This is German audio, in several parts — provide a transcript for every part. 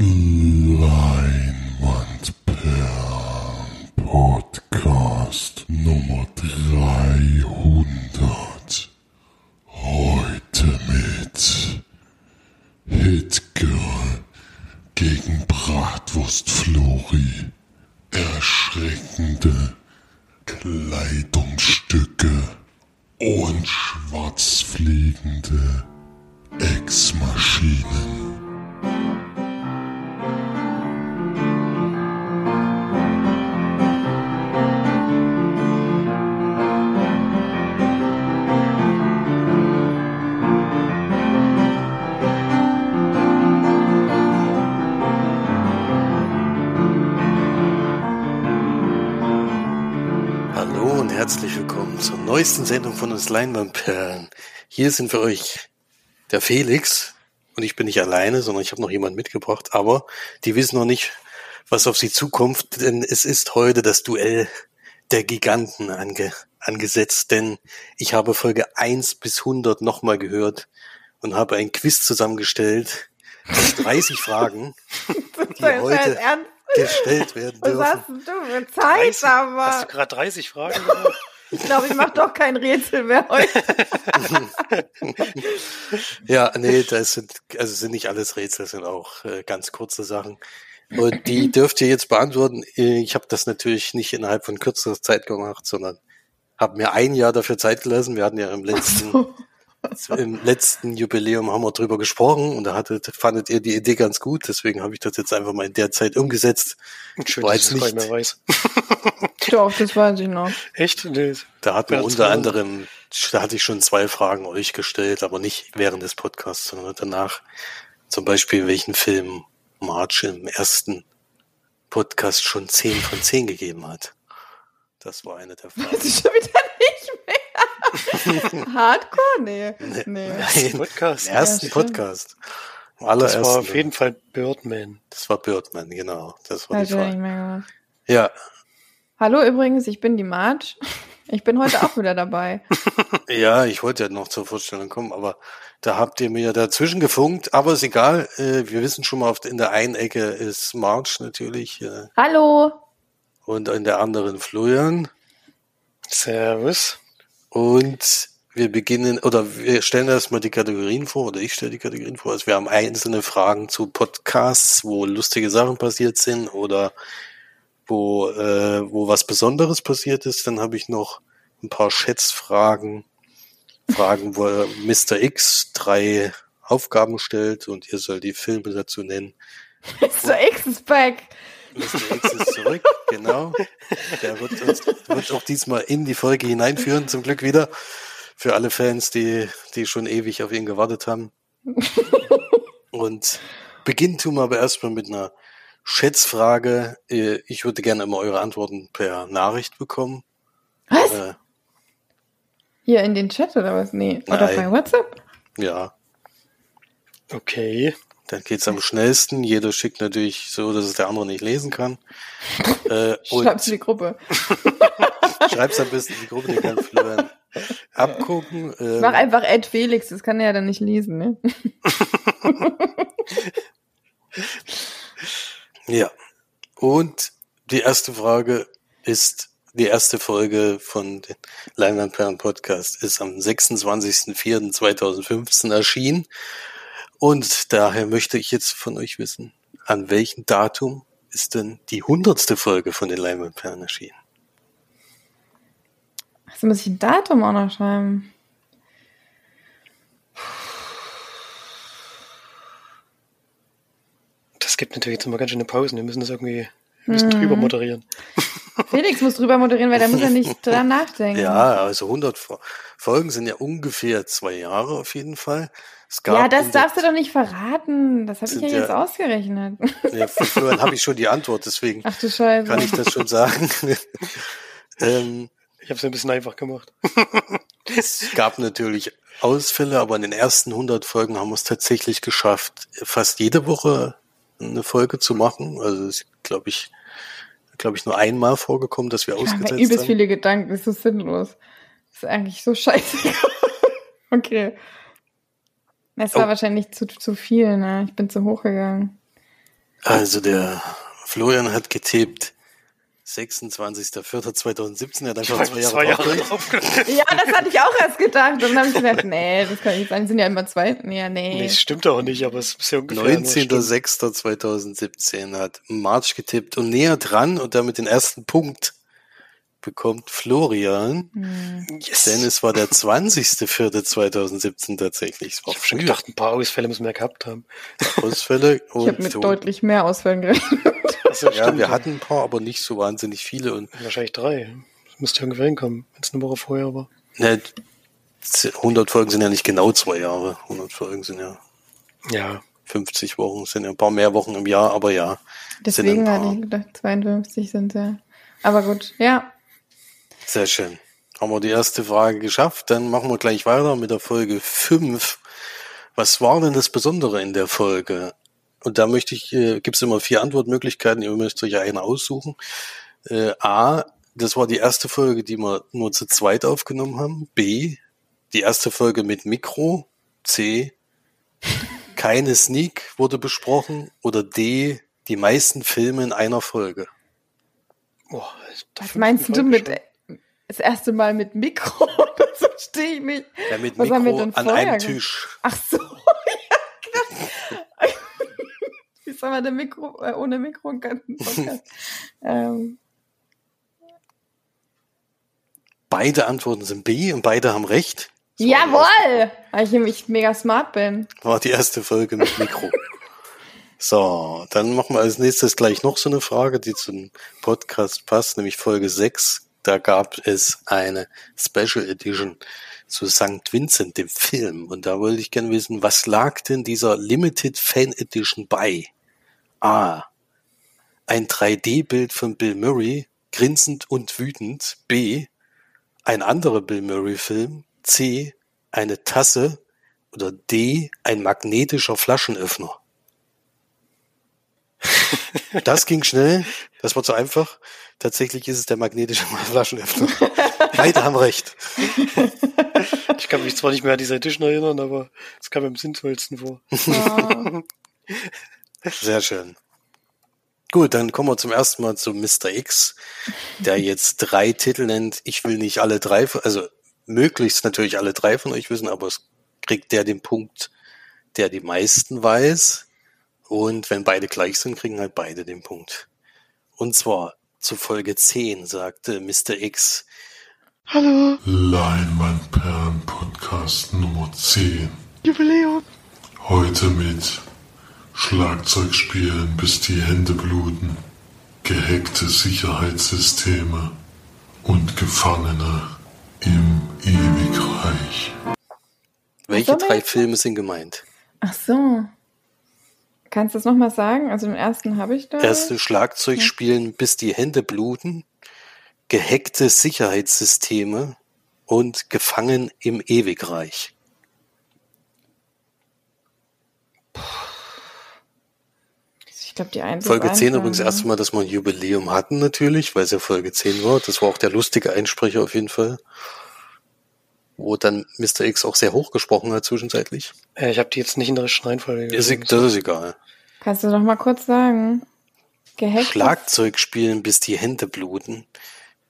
Leinwandperlen Leinwandperlen. Hier sind für euch der Felix und ich bin nicht alleine, sondern ich habe noch jemanden mitgebracht, aber die wissen noch nicht, was auf sie zukommt, denn es ist heute das Duell der Giganten ange angesetzt, denn ich habe Folge 1 bis 100 nochmal gehört und habe ein Quiz zusammengestellt mit 30 Fragen, die heute gestellt werden Was dürfen. hast denn du für Zeit, 30, Hast du aber? gerade 30 Fragen gesagt? Ich glaube, ich mache doch kein Rätsel mehr heute. Ja, nee, das sind, also sind nicht alles Rätsel, sind auch äh, ganz kurze Sachen. Und die dürft ihr jetzt beantworten. Ich habe das natürlich nicht innerhalb von kürzester Zeit gemacht, sondern habe mir ein Jahr dafür Zeit gelassen. Wir hatten ja im letzten, im letzten Jubiläum haben wir drüber gesprochen und da hattet, fandet ihr die Idee ganz gut. Deswegen habe ich das jetzt einfach mal in der Zeit umgesetzt. Schön, Weiß dass ich nicht mehr weiß. Doch, das weiß ich noch. Echt? Nee. Da hatten wir unter anderem, da hatte ich schon zwei Fragen euch gestellt, aber nicht während des Podcasts, sondern danach. Zum Beispiel, welchen Film March im ersten Podcast schon 10 von 10 gegeben hat. Das war eine der Das Fragen. ist schon wieder nicht mehr. Hardcore? Nee. nee. Nein, Podcast. Im ersten Ja, stimmt. Podcast. Das war auf jeden Fall Birdman. das war Birdman, genau. Das war Hab die ja Frage. Ja, Hallo übrigens, ich bin die Marge. Ich bin heute auch wieder dabei. ja, ich wollte ja noch zur Vorstellung kommen, aber da habt ihr mir dazwischen gefunkt. Aber ist egal. Äh, wir wissen schon mal, in der einen Ecke ist March natürlich. Äh, Hallo. und in der anderen Florian. Servus. Und wir beginnen, oder wir stellen erstmal die Kategorien vor, oder ich stelle die Kategorien vor. Also wir haben einzelne Fragen zu Podcasts, wo lustige Sachen passiert sind oder wo, äh, wo was Besonderes passiert ist. Dann habe ich noch ein paar Schätzfragen, Fragen, wo Mr. X drei Aufgaben stellt und ihr sollt die Filme dazu nennen. Mr. X ist back. Mr. X ist zurück, genau. Der wird uns wird auch diesmal in die Folge hineinführen, zum Glück wieder. Für alle Fans, die, die schon ewig auf ihn gewartet haben. Und beginnen tun wir aber erstmal mit einer Schätzfrage. Äh, Ich würde gerne immer eure Antworten per Nachricht bekommen. Was? Äh, Hier in den Chat oder was? Nee. Oder Nein. bei WhatsApp? ja, Okay. Dann geht's am schnellsten. Jeder schickt natürlich so, dass es der andere nicht lesen kann. Äh, Schreib's in die Gruppe. schreib's am besten in die Gruppe, die kann Florian abgucken. Ähm, Mach einfach Ed Felix, das kann er ja dann nicht lesen, ne? Ja. Und die erste Frage ist, die erste Folge von den Leinwandperlen Podcast ist am 26.04.2015 erschienen. Und daher möchte ich jetzt von euch wissen, an welchem Datum ist denn die hundertste Folge von den Leinwandperlen erschienen? Achso, muss ich ein Datum auch noch schreiben? Das gibt natürlich jetzt immer ganz schöne Pausen. Wir müssen das irgendwie ein bisschen drüber Mhm. moderieren. Felix muss drüber moderieren, weil der muss ja nicht dran nachdenken. Ja, also 100 Fo- Folgen sind ja ungefähr zwei Jahre auf jeden Fall. Es gab Ja, das darfst du doch nicht verraten. Das habe ich ja jetzt ja- ausgerechnet. Ja, für Florian habe ich schon die Antwort, deswegen Ach du Scheiße. kann ich das schon sagen. ähm, Ich habe es ein bisschen einfach gemacht. Es gab natürlich Ausfälle, aber in den ersten 100 Folgen haben wir es tatsächlich geschafft, fast jede Woche eine Folge zu machen. Also es ist, glaube ich, glaube ich, nur einmal vorgekommen, dass wir Ich ausgesetzt übelst haben. viele Gedanken, das ist so sinnlos. Das ist eigentlich so scheiße. okay. Es war Oh. wahrscheinlich zu, zu viel, ne? Ich bin zu hoch gegangen. Also der Florian hat getippt 26.04.2017, er hat einfach zwei Jahre, zwei Jahre draufgelegt. Ja, das hatte ich auch erst gedacht. Und dann habe ich gedacht, nee, das kann nicht sein. Sind ja immer zwei. Ja, nee. Nee, stimmt auch nicht, aber es ist ja ungefähr. nur stimmt. 19.06.2017 hat March getippt und näher dran und damit den ersten Punkt bekommt Florian, Hm. Yes. denn es war der 20.04.2017 tatsächlich. Es war ich habe schon gedacht, ein paar Ausfälle müssen wir gehabt haben. Ausfälle Ich habe und mit so. deutlich mehr Ausfällen gerechnet. Achso, ja, wir hatten ein paar, aber nicht so wahnsinnig viele und Wahrscheinlich drei. Das müsste ungefähr hinkommen, wenn es eine Woche vorher war. ne, 100 Folgen sind ja nicht genau zwei Jahre. 100 Folgen sind ja Ja. 50 Wochen, sind ja ein paar mehr Wochen im Jahr, aber ja. Deswegen hatte ich gedacht, 52 sind ja. Aber gut, ja. Sehr schön. Haben wir die erste Frage geschafft, dann machen wir gleich weiter mit der Folge 5. Was war denn das Besondere in der Folge? Und da möchte ich, äh, gibt es immer vier Antwortmöglichkeiten, ihr müsst euch eine aussuchen. Äh, A, das war die erste Folge, die wir nur zu zweit aufgenommen haben. B, die erste Folge mit Mikro. C, keine Sneak wurde besprochen. Oder D, die meisten Filme in einer Folge. Boah, Was meinst du mit schon. Das erste Mal mit Mikro? Das verstehe ich nicht. Ja, mit Was haben wir Mikro an einem? Tisch. Ach so, ja, krass. Wie soll man denn Mikro, äh, ohne Mikro einen Podcast? ähm, Beide Antworten sind B und beide haben recht. Das jawohl! Weil ich nämlich mega smart bin. War die erste Folge mit Mikro. so, dann machen wir als nächstes gleich noch so eine Frage, die zum Podcast passt, nämlich Folge 6. Da gab es eine Special Edition zu St. Vincent, dem Film. Und da wollte ich gerne wissen, was lag denn dieser Limited Fan Edition bei? A. Ein 3D-Bild von Bill Murray, grinsend und wütend. B. Ein anderer Bill Murray-Film. C. Eine Tasse. Oder D. Ein magnetischer Flaschenöffner. Das ging schnell. Das war zu einfach. Tatsächlich ist es der magnetische Flaschenöffner. Beide haben recht. Ich kann mich zwar nicht mehr an diese Edition erinnern, aber es kam mir am sinnvollsten vor. Sehr schön. Gut, dann kommen wir zum ersten Mal zu Mr. X, der jetzt drei Titel nennt. Ich will nicht alle drei, also möglichst natürlich alle drei von euch wissen, aber es kriegt der den Punkt, der die meisten weiß. Und wenn beide gleich sind, kriegen halt beide den Punkt. Und zwar zu Folge 10 sagte Mr. X, Hallo, Leinwandperlen Podcast Nummer 10. Jubiläum. Heute mit Schlagzeugspielen bis die Hände bluten, gehackte Sicherheitssysteme und Gefangene im Ewigreich. welche drei Filme sind gemeint? Ach so. Kannst du das nochmal sagen? Also den ersten habe ich da. Erste Schlagzeug spielen, bis die Hände bluten, gehackte Sicherheitssysteme und gefangen im Ewigreich. Ich glaube, die eine Folge ist 10 einfach, übrigens das erste Mal, dass wir ein Jubiläum hatten natürlich, weil es ja Folge 10 war. Das war auch der lustige Einsprecher auf jeden Fall. Wo dann Mr. X auch sehr hoch gesprochen hat zwischenzeitlich. Äh, ich habe die jetzt nicht in der richtigen Reihenfolge. Gesehen. das ist egal. Kannst du noch mal kurz sagen? Gehackt? Schlagzeug spielen, bis die Hände bluten,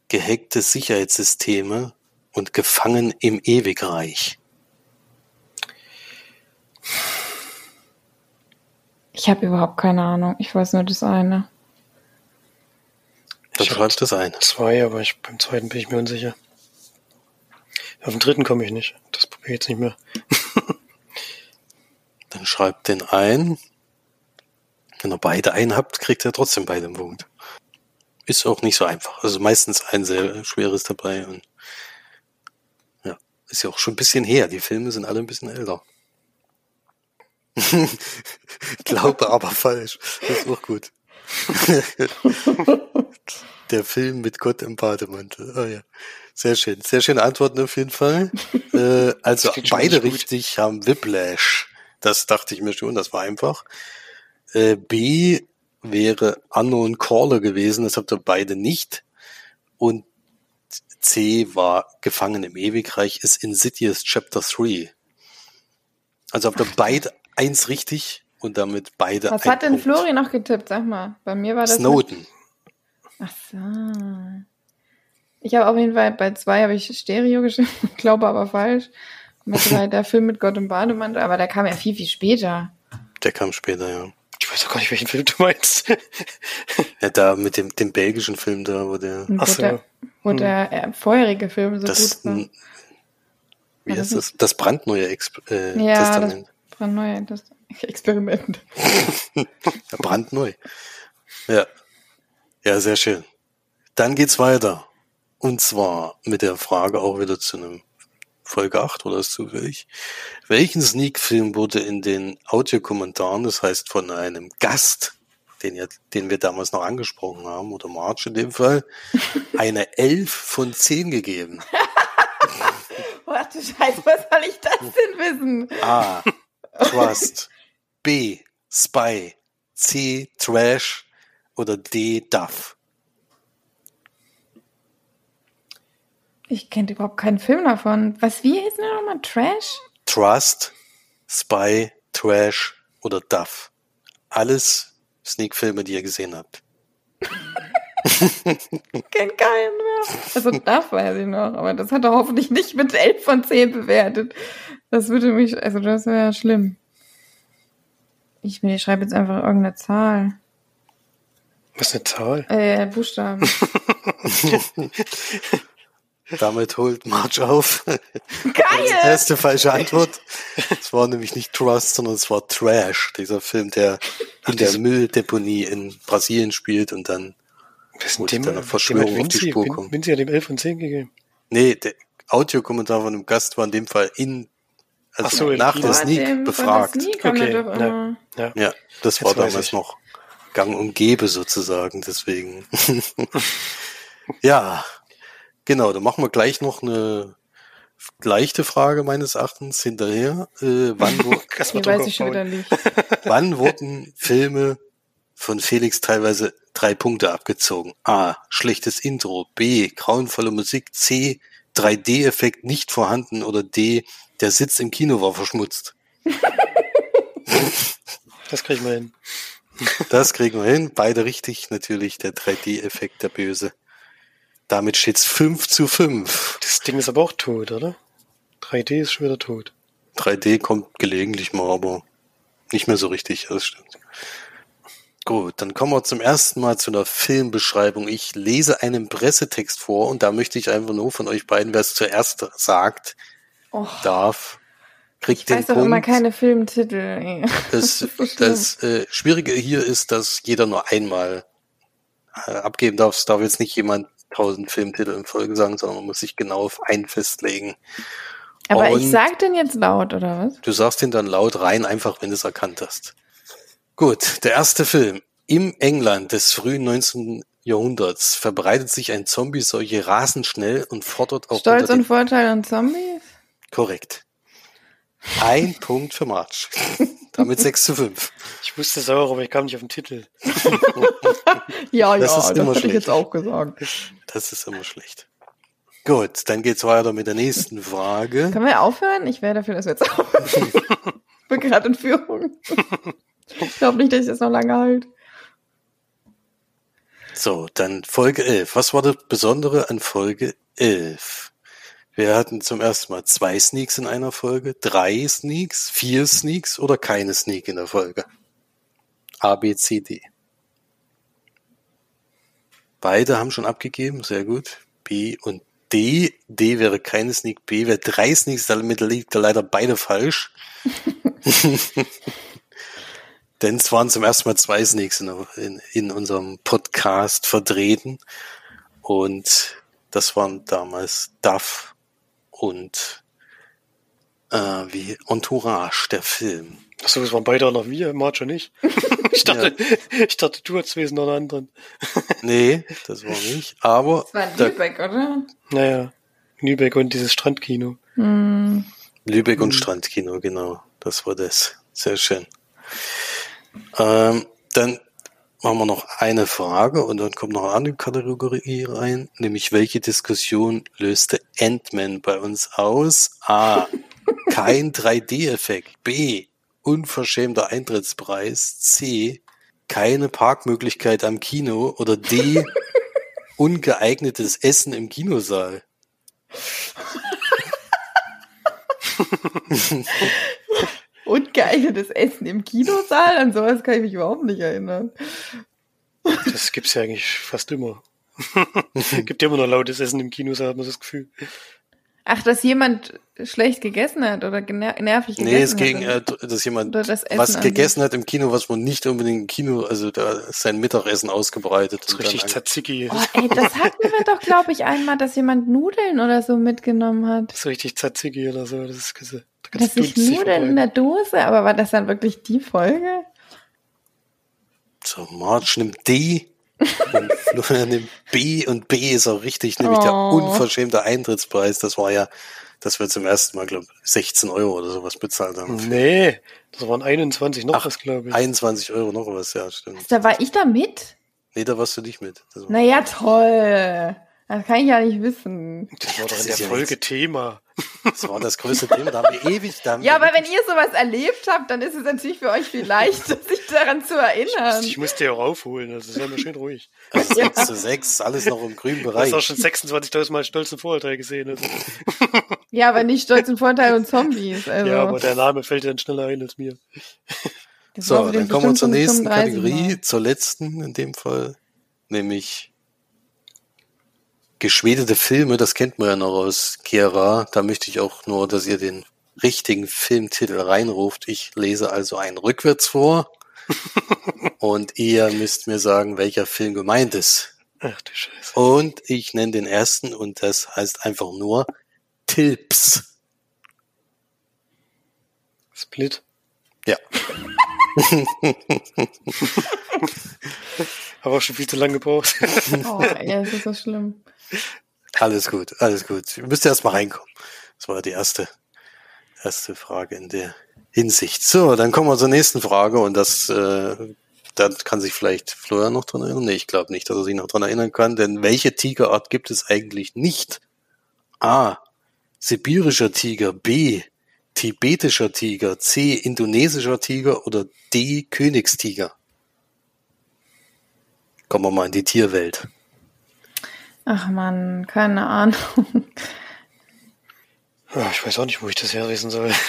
gehackte Sicherheitssysteme und gefangen im Ewigreich. Ich habe überhaupt keine Ahnung. Ich weiß nur das eine. Dann hab schreibt das ein. Zwei, aber ich, beim zweiten bin ich mir unsicher. Auf den dritten komme ich nicht. Das probiere ich jetzt nicht mehr. Dann schreibt den ein. Wenn ihr beide einen habt, kriegt ihr trotzdem beide einen Punkt. Ist auch nicht so einfach. Also meistens ein sehr schweres dabei und ja, ist ja auch schon ein bisschen her. Die Filme sind alle ein bisschen älter. Glaube aber falsch. Das ist auch gut. Der Film mit Gott im Bademantel. Oh ja. Sehr schön. Sehr schöne Antworten auf jeden Fall. Äh, also beide richtig haben Whiplash. Das dachte ich mir schon, das war einfach. Äh, B wäre Unknown Caller gewesen, das habt ihr beide nicht. Und C war Gefangen im Ewigreich, ist Insidious Chapter 3. Also habt ihr beide eins richtig, und damit beide. Was hat denn Punkt. Flori noch getippt? Sag mal. Bei mir war das. Snowden. Ach so. Ich habe auf jeden Fall bei zwei habe ich Stereo geschrieben, glaube aber falsch. Mit drei der Film mit Gott im Bademantel, aber der kam ja viel, viel später. Der kam später, ja. Ich weiß auch gar nicht, welchen Film du meinst. Ja, da mit dem, dem belgischen Film da, wo der, Ach wo so. der, wo der äh, vorherige Film so das, gut war. wie heißt das? Das brandneue Exp äh, Ja, Testament. das neu, das Experiment. Brandneu. Ja. Ja, sehr schön. Dann geht's weiter. Und zwar mit der Frage auch wieder zu einem Folge 8 oder ist zufällig. Welchen Sneak-Film wurde in den Audiokommentaren, das heißt von einem Gast, den, ja, den wir damals noch angesprochen haben, oder March in dem Fall, eine 11 von 10 gegeben? Ach du Scheiße, was soll ich das denn wissen? A. Trust. B. Spy. C. Trash. Oder D. Duff. Ich kenne überhaupt keinen Film davon. Was, wie hieß denn nochmal? Trash? Trust, Spy, Trash oder Duff. Alles Sneak-Filme, die ihr gesehen habt. Ich kenn keinen mehr. Also Duff weiß ich noch, aber das hat er hoffentlich nicht mit 11 von 10 bewertet. Das würde mich, also das wäre schlimm. Ich, ich schreibe jetzt einfach irgendeine Zahl. Was ist eine Zahl? Äh, Buchstaben. Damit holt Marge auf. Geil! Erste falsche Antwort. Es war nämlich nicht Trust, sondern es war Trash. Dieser Film, der in der Mülldeponie in Brasilien spielt und dann, ist ich dem, dann eine dem Verschwörung auf die Spur komme. Vinci hat dem 11 von 10 gegeben. nee, der Audiokommentar von einem Gast war in dem Fall in, also so, nach der Sneak von der befragt. Sneak Okay, ja. Ja. Das Jetzt war damals ich. noch gang und gäbe sozusagen, deswegen. ja, genau, dann machen wir gleich noch eine leichte Frage meines Erachtens hinterher. Äh, wann, wo, weiß ich schon wieder nicht. wann wurden Filme von Felix teilweise drei Punkte abgezogen? A. Schlechtes Intro. B. Grauenvolle Musik. C. 3D-Effekt nicht vorhanden. Oder D. Der Sitz im Kino war verschmutzt. Das kriegen wir hin. Das kriegen wir hin. Beide richtig. Natürlich der 3D-Effekt, der Böse. Damit steht's 5 zu 5. Das Ding ist aber auch tot, oder? 3D ist schon wieder tot. 3D kommt gelegentlich mal, aber nicht mehr so richtig. Das stimmt. Gut, dann kommen wir zum ersten Mal zu einer Filmbeschreibung. Ich lese einen Pressetext vor und da möchte ich einfach nur von euch beiden, wer es zuerst sagt, Oh, darf, kriegt ich den weiß Punkt. immer keine Filmtitel. Das, das äh, Schwierige hier ist, dass jeder nur einmal äh, abgeben darf. Es darf jetzt nicht jemand tausend Filmtitel in Folge sagen, sondern man muss sich genau auf einen festlegen. Aber Und- ich sag den jetzt laut, oder was? Du sagst ihn dann laut rein, einfach wenn du es erkannt hast. Gut, der erste Film. Im England des frühen 19. Jahrhunderts verbreitet sich ein Zombie-Seuche rasend schnell und fordert auch Stolz und den... Vorteil und Zombies? Korrekt. Ein Punkt für March. Damit 6 zu 5. Ich wusste es auch, aber ich kam nicht auf den Titel. Ja, Das ist immer hätte ich schlecht. jetzt auch gesagt. Das ist immer schlecht. Gut, dann geht's weiter mit der nächsten Frage. Können wir aufhören? Ich wäre dafür, dass wir jetzt aufhören. ich bin gerade in Führung. Ich glaube nicht, dass ich das noch lange halte. So, dann Folge 11. Was war das Besondere an Folge 11? Wir hatten zum ersten Mal zwei Sneaks in einer Folge, drei Sneaks, vier Sneaks oder keine Sneak in der Folge. A, B, C, D. Beide haben schon abgegeben, sehr gut. B und D. D wäre keine Sneak, B wäre drei Sneaks, damit liegt er leider beide falsch. Denn es waren zum ersten Mal zwei Sneaks in, in, in unserem Podcast vertreten. Und das waren damals Duff und äh, wie Entourage, der Film. Achso, es waren beide auch noch wir, Marge und ich. Ich dachte, ich dachte, du hast Wesen noch einen anderen. Nee, das war nicht. Aber Das war in da, Lübeck, oder? Naja, Lübeck und dieses Strandkino. Hm. Lübeck und Strandkino, genau. Das war das. Sehr schön. Ähm, dann machen wir noch eine Frage und dann kommt noch eine andere Kategorie rein, nämlich welche Diskussion löste Ant-Man bei uns aus? A. Kein 3D-Effekt. B. unverschämter Eintrittspreis, C, keine Parkmöglichkeit am Kino oder D, ungeeignetes Essen im Kinosaal? Und geeignetes Essen im Kinosaal? An sowas kann ich mich überhaupt nicht erinnern. Das gibt's ja eigentlich fast immer. Gibt ja immer noch lautes Essen im Kino, so hat man das Gefühl. Ach, dass jemand schlecht gegessen hat oder nervig gegessen Nee, es hat. ging, oder? äh, dass jemand das was gegessen hat im Kino, was man nicht unbedingt im Kino, also da ist sein Mittagessen ausgebreitet. Das ist und richtig Tzatziki. Oh, ey, das hatten wir doch, glaube ich, einmal, dass jemand Nudeln oder so mitgenommen hat. Das ist richtig Tzatziki oder so. Das ist, da Dass ich dunstig Nudeln in der Dose, aber war das dann wirklich die Folge? So, Marge nimmt D und Florian nimmt B und B ist auch richtig, nämlich der Oh. unverschämte Eintrittspreis. Das war ja, dass wir zum ersten Mal, glaube 16 Euro oder sowas bezahlt haben. Nee, das waren 21 noch Ach, was, glaube ich. 21 Euro noch was, ja, stimmt. Da war ich da mit? Nee, da warst du nicht mit. Das Naja, toll. Das kann ich ja nicht wissen. Das war doch das in der Folge. Thema. Das war das größte Thema. Da haben wir ewig, da haben Ja, aber wenn ihr sowas erlebt habt, dann ist es natürlich für euch viel leichter, sich daran zu erinnern. Ich musste ja auch aufholen, also sei mal schön ruhig. also 6 zu 6, alles noch im grünen Du hast Bereich. auch schon 26.000 Mal stolzen Vorurteil gesehen. Also. Ja, aber nicht Stolz und Vorteil und Zombies. Also, Ja, aber der Name fällt dir dann schneller ein als mir. das So, dann kommen wir zur nächsten 35 Kategorie, Mal. zur letzten in dem Fall, nämlich geschwedete Filme, das kennt man ja noch aus Gera. Da möchte ich auch nur, dass ihr den richtigen Filmtitel reinruft. Ich lese also einen rückwärts vor und ihr müsst mir sagen, welcher Film gemeint ist. Ach du Scheiße. Und ich nenne den ersten und das heißt einfach nur Tilps. Split. Ja, Habe auch schon viel zu lange gebraucht. Oh, ey, das ist so schlimm. Alles gut, alles gut. Ihr müsst erst mal reinkommen. Das war die erste, erste Frage in der Hinsicht. So, dann kommen wir zur nächsten Frage und das, äh, da kann sich vielleicht Florian noch dran erinnern. Nee, ich glaube nicht, dass er sich noch dran erinnern kann, denn welche Tigerart gibt es eigentlich nicht? A. Sibirischer Tiger, B. Tibetischer Tiger, C. Indonesischer Tiger oder D. Königstiger? Kommen wir mal in die Tierwelt. Ach man, keine Ahnung. Ah, Ich weiß auch nicht, wo ich das herlesen soll.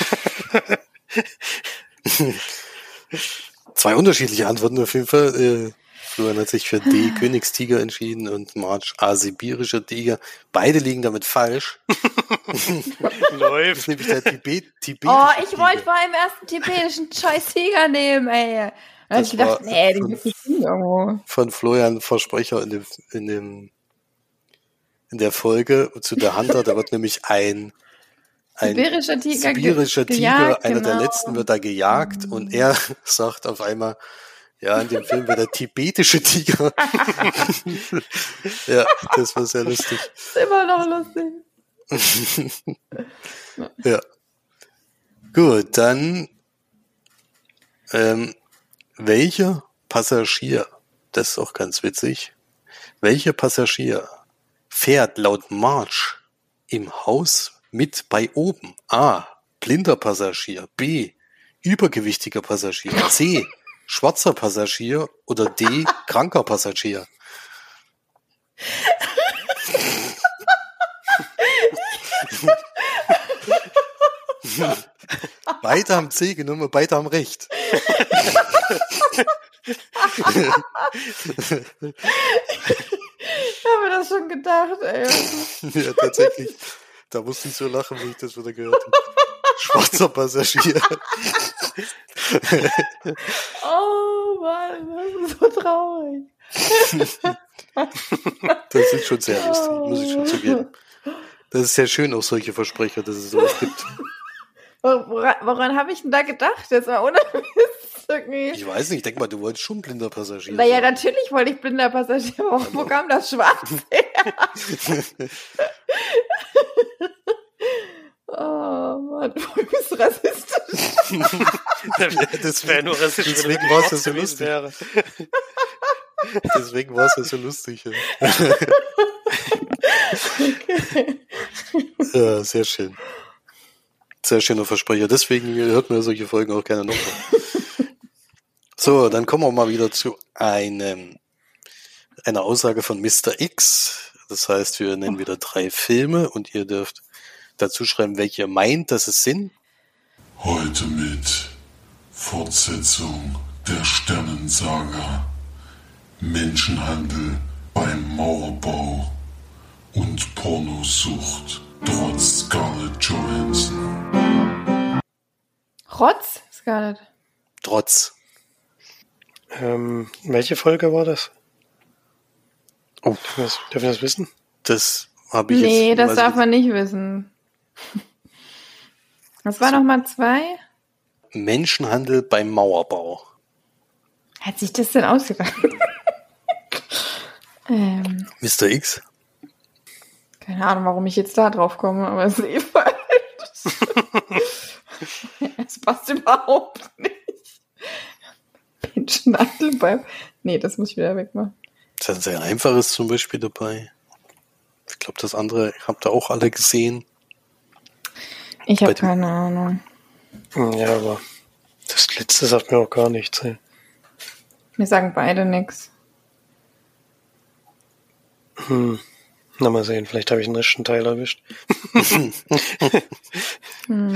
Zwei unterschiedliche Antworten auf jeden Fall. Äh, Florian hat sich für D, Königstiger entschieden und March A, sibirischer Tiger. Beide liegen damit falsch. Das Läuft. ist nämlich der Tibet, Tibet. Oh, ich wollte vor allem erst einen tibetischen scheiß Tiger nehmen, ey. Da hab Das ich gedacht, nee, den von- gibt's bestimmt irgendwo. von Florian Versprecher in dem, in dem, in der Folge zu der Hunter. Da wird nämlich ein, ein Sibirischer Tiger ge- sibirischer Tiger, gejagt, einer der genau. letzten wird da gejagt und er sagt auf einmal, ja, in dem Film wird der tibetische Tiger. ja, das war sehr lustig. Ist immer noch lustig. Ja. Gut, dann ähm, welcher Passagier, das ist auch ganz witzig, welcher Passagier fährt laut March im Haus mit bei oben? A. Blinder Passagier. B. Übergewichtiger Passagier. C. Schwarzer Passagier oder D. Kranker Passagier. Beide haben C genommen, beide haben recht. Ich habe mir das schon gedacht, ey. Ja, tatsächlich. Da musste ich so lachen, wenn ich das wieder gehört habe. Schwarzer Passagier. Oh Mann, das ist so traurig. Das ist schon sehr lustig, muss ich schon zugeben. Das ist sehr schön, auch solche Versprecher, dass es sowas gibt. Woran, woran habe ich denn da gedacht? Jetzt mal ohne Irgendwie. Ich weiß nicht, ich denke mal, du wolltest schon blinder Passagier Naja, sein. natürlich wollte ich blinder Passagier. Wo, wo kam das Schwarz her? oh Mann, du bist rassistisch. das wäre nur rassistisch, wenn deswegen er war's ja so lustig. wäre. Deswegen war es ja so lustig. Ja. ja, sehr schön. Sehr schöner Versprecher. Deswegen hört man solche Folgen auch gerne nochmal. So, dann kommen wir mal wieder zu einem, einer Aussage von Mr. X. Das heißt, wir nennen wieder drei Filme und ihr dürft dazu schreiben, welche ihr meint, dass es sind. Heute mit Fortsetzung der Sternensaga, Menschenhandel beim Mauerbau und Pornosucht trotz Scarlett Johansson. Rotz, Scarlett. Trotz. Ähm, welche Folge war das? Oh, Dürfen wir das, dürfen wir das wissen? das habe ich Nee, jetzt. das weiß darf man nicht wissen. Was war noch mal zwei? Menschenhandel beim Mauerbau. Hat sich das denn ausgedacht? ähm, Mr. X? keine Ahnung, warum ich jetzt da drauf komme, aber es ist eh falsch. es passt überhaupt. Beim... Nee, das muss ich wieder wegmachen. Das ist ein sehr einfaches zum Beispiel dabei. Ich glaube, das andere habt ihr auch alle gesehen. Ich habe keine Ahnung. Hm, Ja, aber das letzte sagt mir auch gar nichts. ey. Wir sagen beide nix. Hm. Na, mal sehen, vielleicht habe ich den richtigen Teil erwischt. Hm.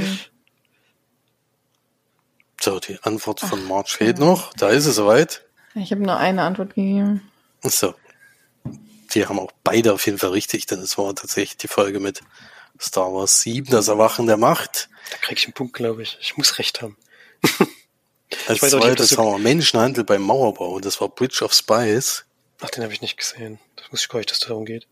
So, die Antwort von March fehlt noch. Da ist es soweit. Ich habe nur eine Antwort gegeben. So. Die haben auch beide auf jeden Fall richtig, denn es war tatsächlich die Folge mit Star Wars 7, das Erwachen der Macht. Da krieg ich einen Punkt, glaube ich. Ich muss recht haben. Als das zweites so- haben wir Menschenhandel beim Mauerbau und das war Bridge of Spies. Ach, den habe ich nicht gesehen. Das wusste ich gar nicht, dass es darum geht.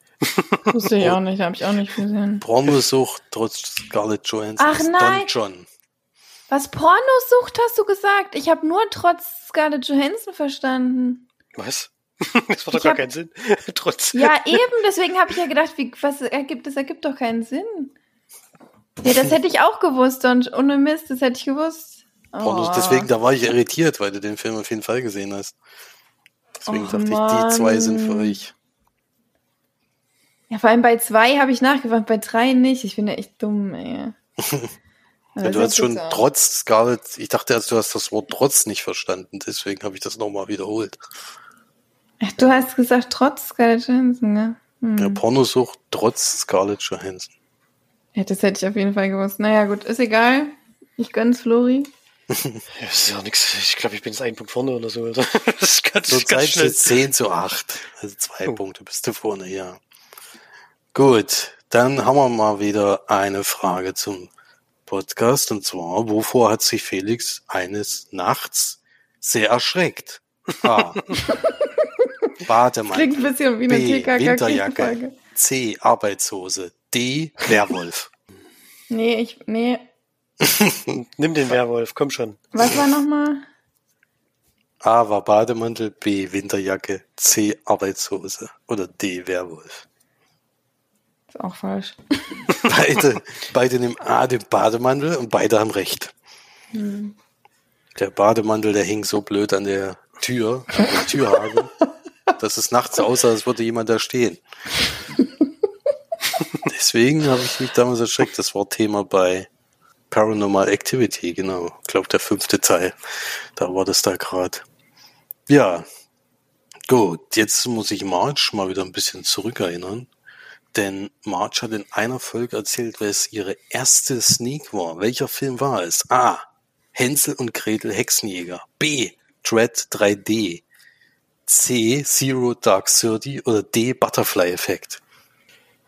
Wusste ich auch nicht, habe ich auch nicht gesehen. Pornosucht trotz Scarlett Johansson. Ach, ist nein. Don John. Was Pornosucht hast du gesagt? Ich habe nur trotz Scarlett Johansson verstanden. Was? Das macht doch Ich gar hab- keinen Sinn. Trotz. Ja, eben, deswegen habe ich ja gedacht, wie, was ergibt, das ergibt doch keinen Sinn. Ja, das hätte ich auch gewusst und ohne Mist, das hätte ich gewusst. Pornos, Oh. deswegen, da war ich irritiert, weil du den Film auf jeden Fall gesehen hast. Deswegen Och, dachte ich, die zwei sind für Mann. euch. Ja, vor allem bei zwei habe ich nachgefragt, bei drei nicht. Ich bin ja echt dumm, ey. Ja, du hast schon trotz Scarlett, ich dachte erst, du hast das Wort trotz nicht verstanden, deswegen habe ich das nochmal wiederholt. Ach, du hast gesagt, trotz Scarlett Johansson, ne? Hm. Ja, Pornosucht trotz Scarlett Johansson. Ja, das hätte ich auf jeden Fall gewusst. Naja, gut, ist egal. Ich gönn's Flori. Ja, das ist ja nichts. Ich glaube, ich bin jetzt einen Punkt vorne oder so. Also, Das ist ganz, Zurzeit ganz schnell. 10 zu 8. Also zwei Oh. Punkte bist du vorne, ja. Gut, dann haben wir mal wieder eine Frage zum Podcast. Und zwar, wovor hat sich Felix eines Nachts sehr erschreckt? A. Bademantel. Klingt ein bisschen wie eine B. Winterjacke. C. Arbeitshose. D. Werwolf. Nee, ich, nee. Nimm den Werwolf, komm schon. Was war nochmal? A war Bademantel, B. Winterjacke, C. Arbeitshose oder D. Werwolf. Ist auch falsch. Beide, beide nehmen A den Bademantel und beide haben recht. Hm. Der Bademantel, der hing so blöd an der Tür, an der Türhaken, dass es nachts aussah, als würde jemand da stehen. Deswegen habe ich mich damals erschreckt. Das war Thema bei Paranormal Activity, genau. Ich glaube, der fünfte Teil. Da war das da gerade. Ja, gut. Jetzt muss ich Marge mal wieder ein bisschen zurückerinnern. Denn Marge hat in einer Folge erzählt, was ihre erste Sneak war. Welcher Film war es? A. Hänsel und Gretel Hexenjäger. B. Dread 3D. C. Zero Dark Thirty oder D. Butterfly Effekt.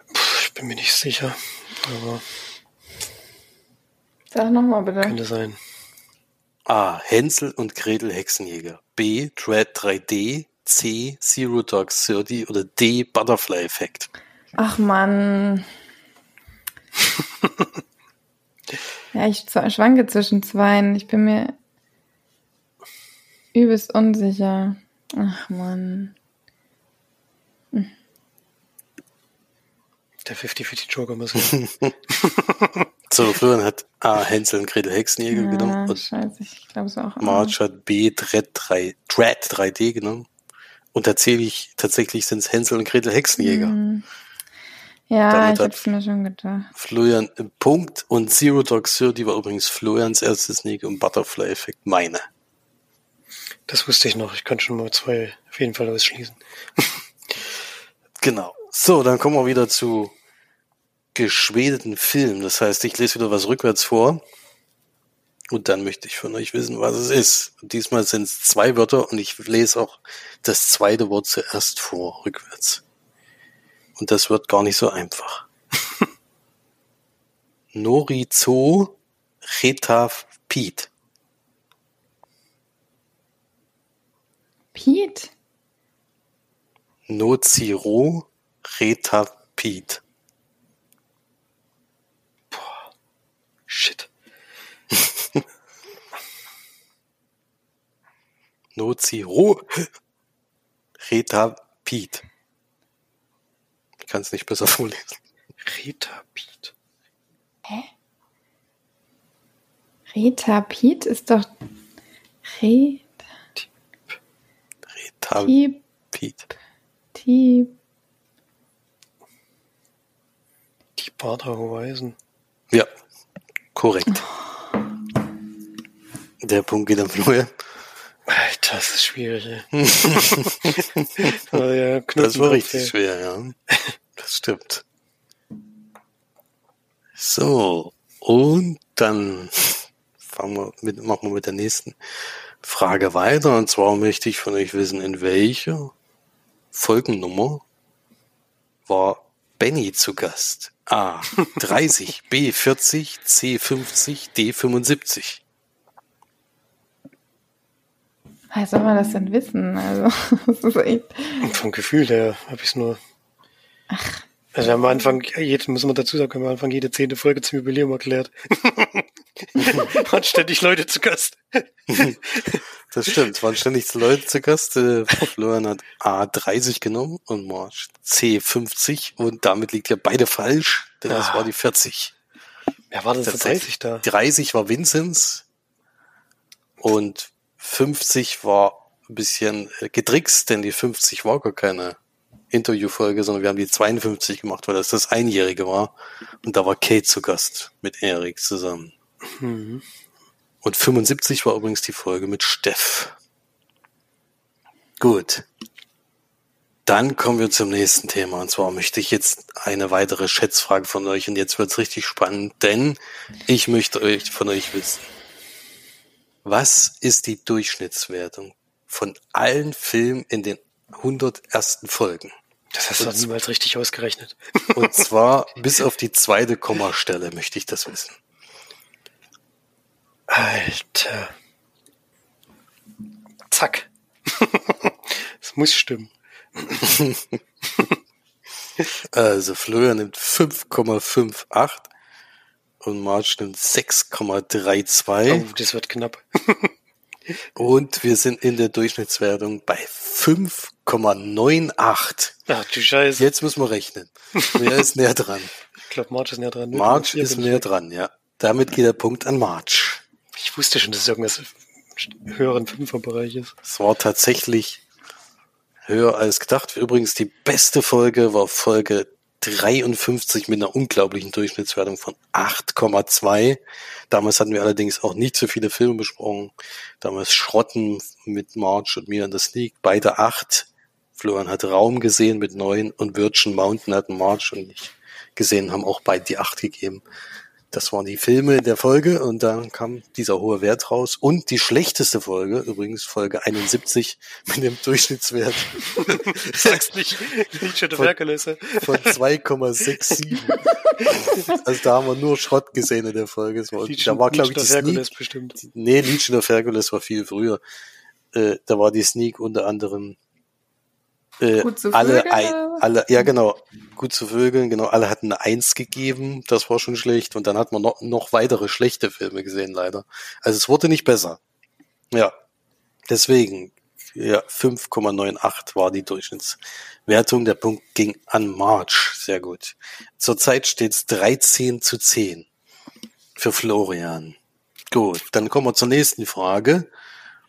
Puh, ich bin mir nicht sicher. Aber Sag nochmal bitte. könnte sein. A. Hänsel und Gretel Hexenjäger. B. Dread 3D. C. Zero Dark Thirty oder D. Butterfly Effekt. Ach Mann. ja, ich schwanke zwischen zweien. Ich bin mir übelst unsicher. Ach Mann. Der 50-50 Joker muss. So, Florian hat A. Hänsel und Gretel Hexenjäger Ja, genommen und scheiße, ich glaube es auch. A. Marge hat B. Dread, 3, Dread 3D genommen. Und tatsächlich, tatsächlich sind es Hänsel und Gretel Hexenjäger. Hm. Ja, Damit ich hab's mir schon gedacht. Florian einen Punkt und Zero Dark Thirty war übrigens Florians erste Sneak und Butterfly Effect meine. Das wusste ich noch. Ich kann schon mal zwei auf jeden Fall ausschließen. Genau. So, dann kommen wir wieder zu geschwedeten Filmen. Das heißt, ich lese wieder was rückwärts vor. Und dann möchte ich von euch wissen, was es ist. Und diesmal sind es zwei Wörter und ich lese auch das zweite Wort zuerst vor, rückwärts. Und das wird gar nicht so einfach. Norizo Retafpit. Pete? Nociro Retapit. Shit. Nociro Retapit. Ich kann es nicht besser vorlesen. Retapit. Rita Pete ist doch Re Retapit. Tip. Die Barter Weisen. Ja, korrekt. Der Punkt geht an Florian. Alter, das ist schwierig. Aber ja, Das war richtig schwer, ja. Das stimmt. So, und dann fangen wir mit, machen wir mit der nächsten Frage weiter. Und zwar möchte ich von euch wissen, in welcher Folgennummer war Benny zu Gast? A 30, B 40, C 50, D 75. Woher soll man das denn wissen? Also, das ist echt. Und vom Gefühl her habe ich es nur. Also am Anfang, jede, muss man dazu sagen, am Anfang jede zehnte Folge zum Jubiläum erklärt. Hat ständig Leute zu Gast. Das stimmt, es waren ständig Leute zu Gast. Äh, Florian hat A30 genommen und Marsch C50 und damit liegt ja beide falsch, denn das Ah. war die 40. Wer war denn für Tatsächlich. 30 da? 30 war Vinzenz und 50 war ein bisschen äh, getrickst, denn die 50 war gar keine Interviewfolge, sondern wir haben die 52 gemacht, weil das das Einjährige war. Und da war Kate zu Gast mit Erik zusammen. Mhm. Und 75 war übrigens die Folge mit Steff. Gut. Dann kommen wir zum nächsten Thema. Und zwar möchte ich jetzt eine weitere Schätzfrage von euch. Und jetzt wird's richtig spannend, denn ich möchte euch von euch wissen. Was ist die Durchschnittswertung von allen Filmen in den 100 ersten Folgen? Das hast du niemals richtig ausgerechnet. Und zwar bis auf die zweite Kommastelle möchte ich das wissen. Alter. Zack. Es muss stimmen. Also Florian nimmt 5,58 und Marge nimmt 6,32 Oh, das wird knapp. Und wir sind in der Durchschnittswertung bei 5,98. Ach du Scheiße. Jetzt müssen wir rechnen. Wer ist näher dran? Ich glaube, Marge ist näher dran. Hier ist näher dran, ja. Damit geht der Punkt an Marge. Ich wusste schon, dass es irgendwas im höheren Fünferbereich ist. Es war tatsächlich höher als gedacht. Übrigens, die beste Folge war Folge 53 mit einer unglaublichen Durchschnittswertung von 8,2. Damals hatten wir allerdings auch nicht so viele Filme besprochen. Damals Schrotten mit March und mir in der Sneak, beide 8. Florian hat Raum gesehen mit 9 und Virgin Mountain hatten March und ich gesehen, haben auch beide die 8 gegeben. Das waren die Filme in der Folge und dann kam dieser hohe Wert raus. Und die schlechteste Folge, übrigens Folge 71 mit dem Durchschnittswert Sagst nicht, nicht schon der Von- Werkelöse. von 2,67. Also da haben wir nur Schrott gesehen in der Folge. Es war, da war, glaube ich, die Herkules Sneak. bestimmt. Nee, Legion of Hercules war viel früher. Äh, da war die Sneak unter anderem äh, alle, Vögeln, alle, ja genau, gut zu Vögeln, genau, alle hatten eine Eins gegeben, das war schon schlecht und dann hat man noch, noch weitere schlechte Filme gesehen, leider. Also es wurde nicht besser. Ja, deswegen, ja, 5,98 war die Durchschnittswertung, der Punkt ging an March, sehr gut. Zurzeit steht's 13 zu 10 für Florian. Gut, dann kommen wir zur nächsten Frage.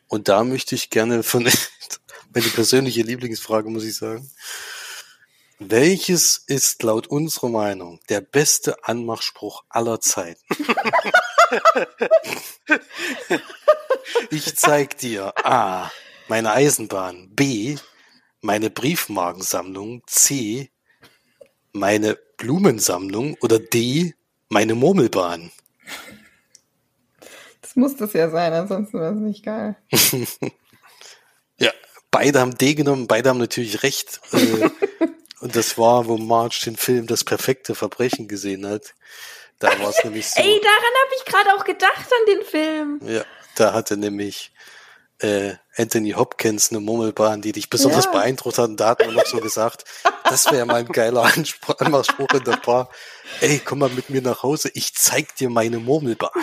Und da möchte ich gerne von, meine persönliche Lieblingsfrage, muss ich sagen. Welches ist laut unserer Meinung der beste Anmachspruch aller Zeiten? ich zeig dir A. Meine Eisenbahn. B. Meine Briefmarkensammlung. C. Meine Blumensammlung. Oder D. Meine Murmelbahn. Das muss das ja sein, ansonsten wäre es nicht geil. Ja, beide haben D genommen, beide haben natürlich recht. Äh, Und das war, wo Marge den Film Das perfekte Verbrechen gesehen hat. Da war es nämlich so. Ey, daran habe ich gerade auch gedacht an den Film. Ja, da hatte nämlich äh, Anthony Hopkins eine Murmelbahn, die dich besonders Ja. beeindruckt hat. Und da hat man noch so gesagt, das wäre mal ein geiler Anspruch, Anmachspruch in der Bar. Ey, komm mal mit mir nach Hause, ich zeig dir meine Murmelbahn.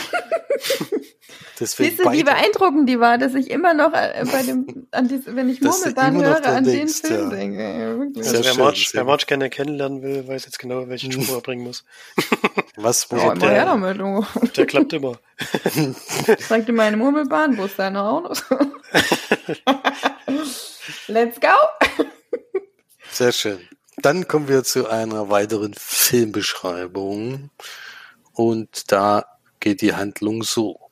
Deswegen Siehst du, wie beeindruckend die war, dass ich immer noch äh, bei dem, an dies, wenn ich Murmelbahn höre, an den denkst, Film ja. denke. Ja, wirklich. Also wer Marge, wer. Marge gerne kennenlernen will, weiß jetzt genau, welchen Spruch er bringen muss. Was wo her der, damit, du. Der klappt immer. Zeig dir meine Murmelbahn, wo ist deine Autos? Let's go! Sehr schön. Dann kommen wir zu einer weiteren Filmbeschreibung. Und da geht die Handlung so.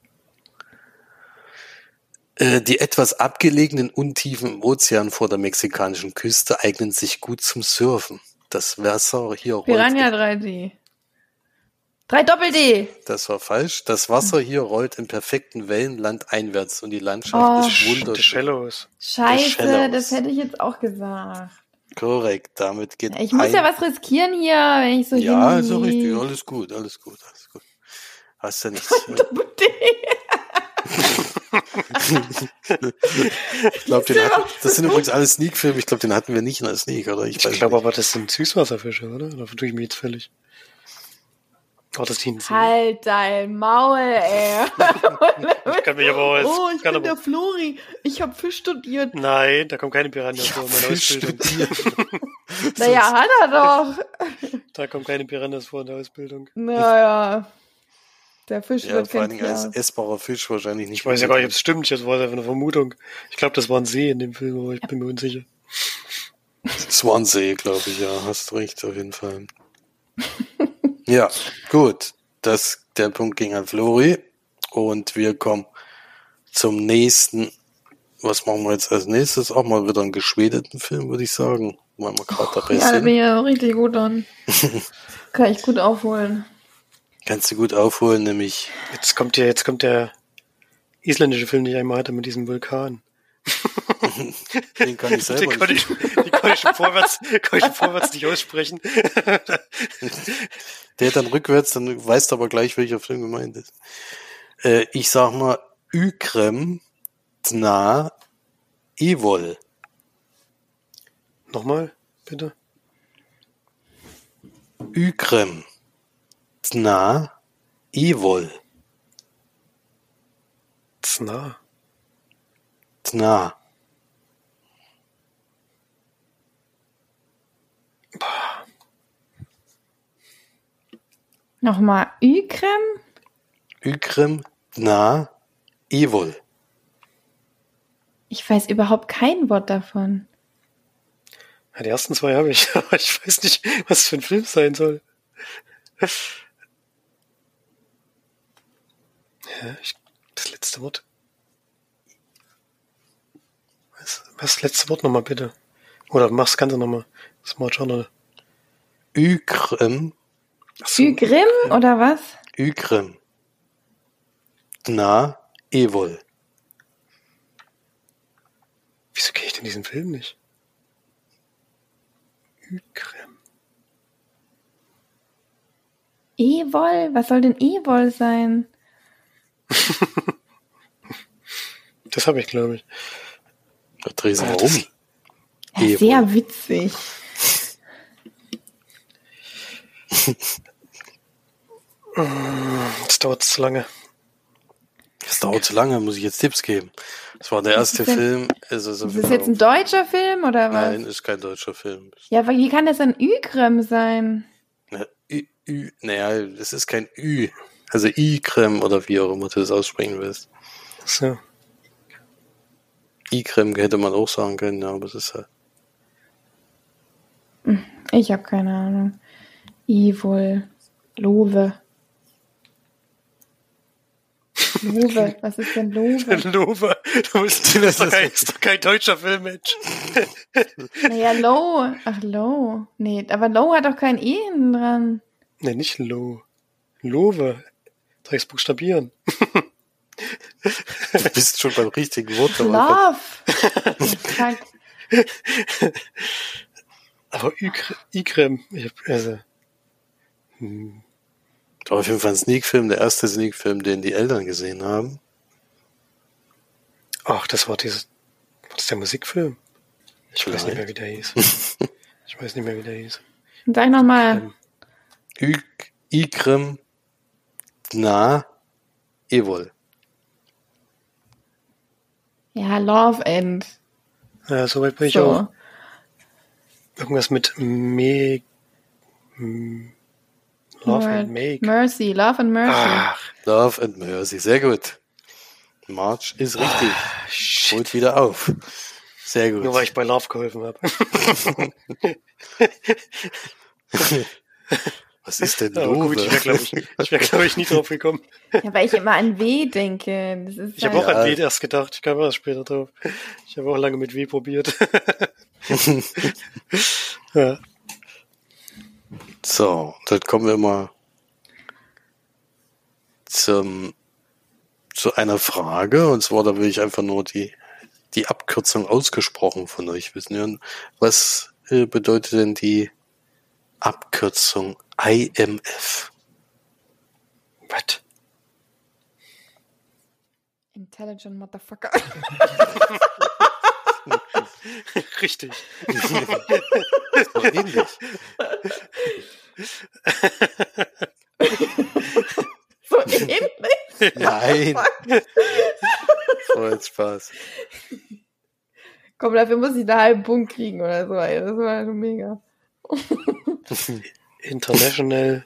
Äh, Die etwas abgelegenen Untiefen im Ozean vor der mexikanischen Küste eignen sich gut zum Surfen. Das Wasser hier rollt, Piranha 3D. 3 Doppel-D! das war falsch. Das Wasser hier rollt in perfekten Wellen landeinwärts und die Landschaft Oh. ist wunderschön. Scheiße, das hätte ich jetzt auch gesagt. Korrekt, damit geht Ich muss ein- ja was riskieren hier, wenn ich so Ja, hin- ist auch richtig. Alles gut, alles gut, alles gut. Hast ja nichts. Doppel-D. Ich glaube, den hatten, das sind übrigens alle Sneak-Filme. Ich glaube, den hatten wir nicht in der Sneak, oder? Ich weiß glaube aber, das sind Süßwasserfische, oder? Da vertue ich mich jetzt völlig. Oh, das sie. Halt dein Maul, ey. Ich kann mich aber jetzt, oh, ich kann bin der aber, Flori. Ich habe Fisch studiert. Nein, da kommen keine Piranhas vor in meiner Fisch Ausbildung. Naja, hat er doch. Da kommen keine Piranhas vor in der Ausbildung. Naja. Der Fisch Ja, wird vor allen Dingen als essbarer Fisch wahrscheinlich nicht. Ich weiß ja gar nicht, ob es stimmt. Das war einfach eine Vermutung. Ich glaube, das war ein See in dem Film, aber ich bin mir unsicher. Swansea, glaube ich, ja. Hast recht, auf jeden Fall. ja, gut. Das, der Punkt ging an Flori. Und wir kommen zum nächsten. Was machen wir jetzt als nächstes? Auch mal wieder einen geschwedeten Film, würde ich sagen. Weil wir gerade dabei Ja, da bin ich ja richtig gut an. Kann ich gut aufholen. Kannst du gut aufholen, nämlich Jetzt kommt ja, jetzt kommt der isländische Film, den ich einmal hatte mit diesem Vulkan. den kann ich selber Den konnte nicht. ich, den konnte ich schon vorwärts, konnte ich vorwärts nicht aussprechen. Der dann rückwärts, dann weißt du aber gleich, welcher Film gemeint ist. Äh, ich sag mal, Ükrem Tna Evol. Nochmal, bitte. Ükrem Tna Evol. Zna. Tna. Nochmal Ükrem? Ükrem Tna Evol. Ich weiß überhaupt kein Wort davon. Ja, die ersten zwei habe ich, aber ich weiß nicht, was für ein Film sein soll. Ja, ich, das letzte Wort. Was, was das letzte Wort nochmal bitte? Oder mach's Ganze nochmal. Das macht schon noch. Ükrem, Achso, Ügrim oder was? Ükrem Tna Evol. wieso kenne ich denn diesen Film nicht? Ükrem. Evol? Was soll denn Evol sein? Das habe ich, glaube ich. Da du Ja, mal das- um. Ja, sehr witzig. Das dauert zu lange. Das dauert zu lange, muss ich jetzt Tipps geben. Das war der erste ist denn- Film. Es ist, Ist das jetzt ein deutscher Film oder was? Nein, ist kein deutscher Film. Ja, aber wie kann das ein Ügrem sein? Na, Ü, Ü, naja, es ist kein Ü. Also I-Creme oder wie auch immer du das aussprechen willst. So. I-Creme hätte man auch sagen können, ja, aber es ist halt. Ich habe keine Ahnung. Evil. Love. Love. Was ist denn Love? Lover, du musst, das ist doch kein, ist doch kein deutscher Film, Mensch. Naja, Low. Ach, Low. Nee, aber Low hat doch kein E hinten dran. Nee, nicht Dreck's buchstabieren. Du bist schon beim richtigen Wort. aber- Love. Aber Ikr- Ikrem, ich hab, also, hm, War auf jeden Fall ein Sneak-Film, der erste Sneak-Film, den die Eltern gesehen haben. ach, das war dieses, war das der Musikfilm? Ich weiß nicht mehr, wie der hieß. Ich weiß nicht mehr, wie der hieß. Sag nochmal. Ikrem, Na, Evol. Ja, Love End. Ja, soweit bin ich So. auch. Irgendwas mit Me, Love Mer- and Make. Mercy. Love and Mercy. Ach, Love and Mercy, sehr gut. March ist richtig. Holt wieder auf. Sehr gut. nur weil ich bei Love geholfen habe. Was ist denn Aber gut, Love? ich wäre, glaube ich, ich, wär, glaub ich, nie drauf gekommen. Ja, weil ich immer an W denke. Das ist Ich habe halt- auch Ja. an W erst gedacht. Ich kam erst später drauf. Ich habe auch lange mit W probiert. ja. So, dann kommen wir mal zum, zu einer Frage. Und zwar, da will ich einfach nur die, die Abkürzung ausgesprochen von euch wissen. Was äh, bedeutet denn die Abkürzung IMF? Was? Intelligent Motherfucker. Richtig. So ähnlich. so ähnlich. Nein. Jetzt Spaß. Komm, dafür muss ich einen halben Punkt kriegen oder so. Ey. Das war schon mega. International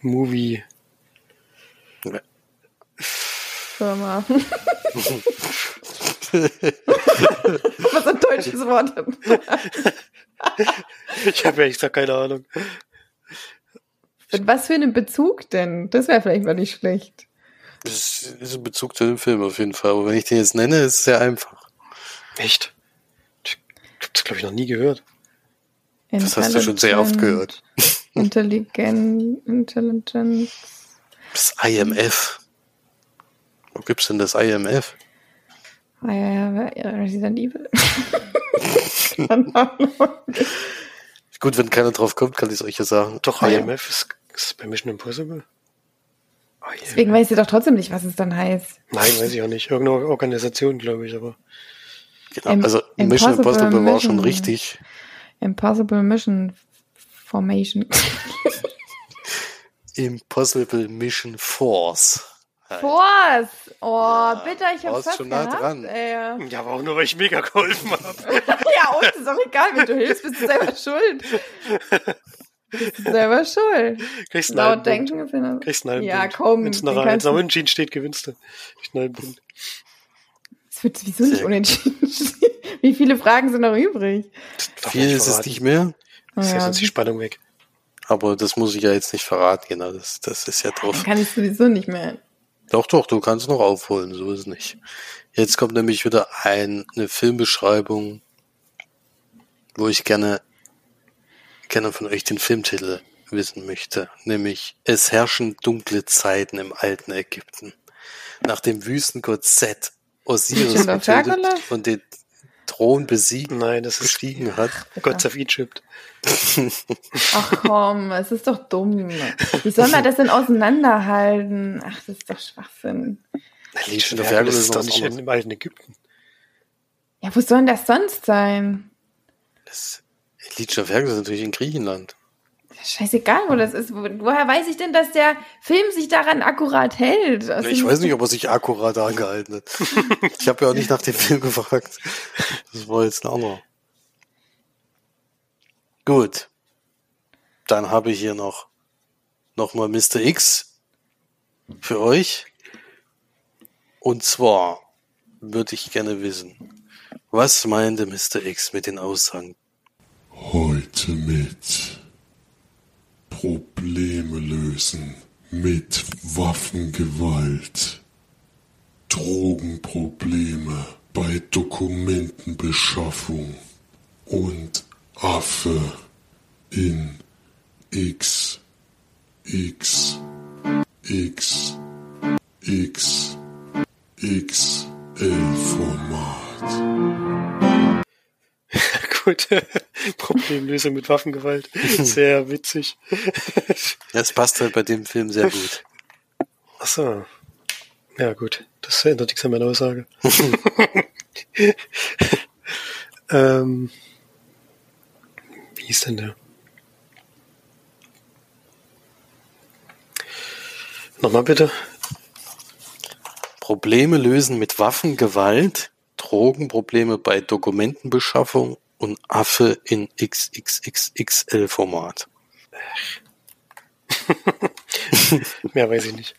Movie. Firma. Was ein deutsches Wort. Ich habe ehrlich gesagt keine Ahnung. Mit was für einem Bezug denn? Das wäre vielleicht mal nicht schlecht. Das ist ein Bezug zu dem Film auf jeden Fall. Aber wenn ich den jetzt nenne, ist es sehr einfach. Echt? Ich habe das, glaube ich, noch nie gehört. Das hast du schon sehr oft gehört. Intelligent, Intelligent. Das IMF. Wo gibt's denn das IMF? Ah, ja, ja, ja, Resident Evil. Gut, wenn keiner drauf kommt, kann ich es euch ja sagen. Doch, Ah, ja. IMF ist, ist bei Mission Impossible. IMF. Deswegen weiß ich doch trotzdem nicht, was es dann heißt. Nein, weiß ich auch nicht. Irgendeine Organisation, glaube ich, aber. Genau. Also Mission Impossible Impossible war schon Mission. richtig. Impossible Mission Formation. Impossible Mission Force. Force! Oh, bitte, ich hab's fast schon nah gehabt, dran. Ey. Ja, Ja, aber auch nur, weil ich mega geholfen habe. und ist auch egal, wenn du hilfst, bist du selber schuld. Bist du selber schuld. Kriegst einen Laut Punkt. denken ist ja. Kriegst einen Ja, Punkt. komm, Wenn es wenn's nach du- Unentschieden steht, gewinnst du. Kriegst einen Punkt. Wird sowieso nicht unentschieden. stehen. Wie viele Fragen sind noch übrig? Viel ist es nicht mehr, Das ist ja sonst die Spannung weg. aber das muss ich ja jetzt nicht verraten. Genau, das, das ist ja dann drauf. kann ich sowieso nicht mehr. Doch, doch, du kannst noch aufholen, so ist es nicht. Jetzt kommt nämlich wieder ein, eine Filmbeschreibung, wo ich gerne, gerne von euch den Filmtitel wissen möchte, nämlich Es herrschen dunkle Zeiten im alten Ägypten. Nach dem Wüstengott Set Osiris getötet und den Thron besiegt, Nein, das ist bestiegen hat. Gods of Egypt. Ach komm, es ist doch dumm. Wie soll man das denn auseinanderhalten? Ach, das ist doch Schwachsinn. Legion of Hercules ist ist doch nicht in, im alten Ägypten. Ja, wo soll denn das sonst sein? Das Legion of Hercules ist natürlich in Griechenland. Scheißegal, wo das ist. Wo- Woher weiß ich denn, dass der Film sich daran akkurat hält? Also Ich weiß nicht, ob er sich akkurat angehalten hat. Ich habe ja auch nicht nach dem Film gefragt. Das war jetzt ein anderer. Gut. Dann habe ich hier noch nochmal Mr. X für euch. Und zwar würde ich gerne wissen, was meinte Mr. X mit den Aussagen Heute mit Probleme lösen mit Waffengewalt, Drogenprobleme bei Dokumentenbeschaffung und Affe in X X X X XL Format. Gut. Problemlösung mit Waffengewalt. Sehr witzig. Das passt halt bei dem Film sehr gut. Ach so. Ja, gut. Das ändert nichts an meiner Aussage. ähm, wie ist denn der? Nochmal bitte. Probleme lösen mit Waffengewalt, Drogenprobleme bei Dokumentenbeschaffung und Affe in XXXXL-Format. Mehr weiß ich nicht.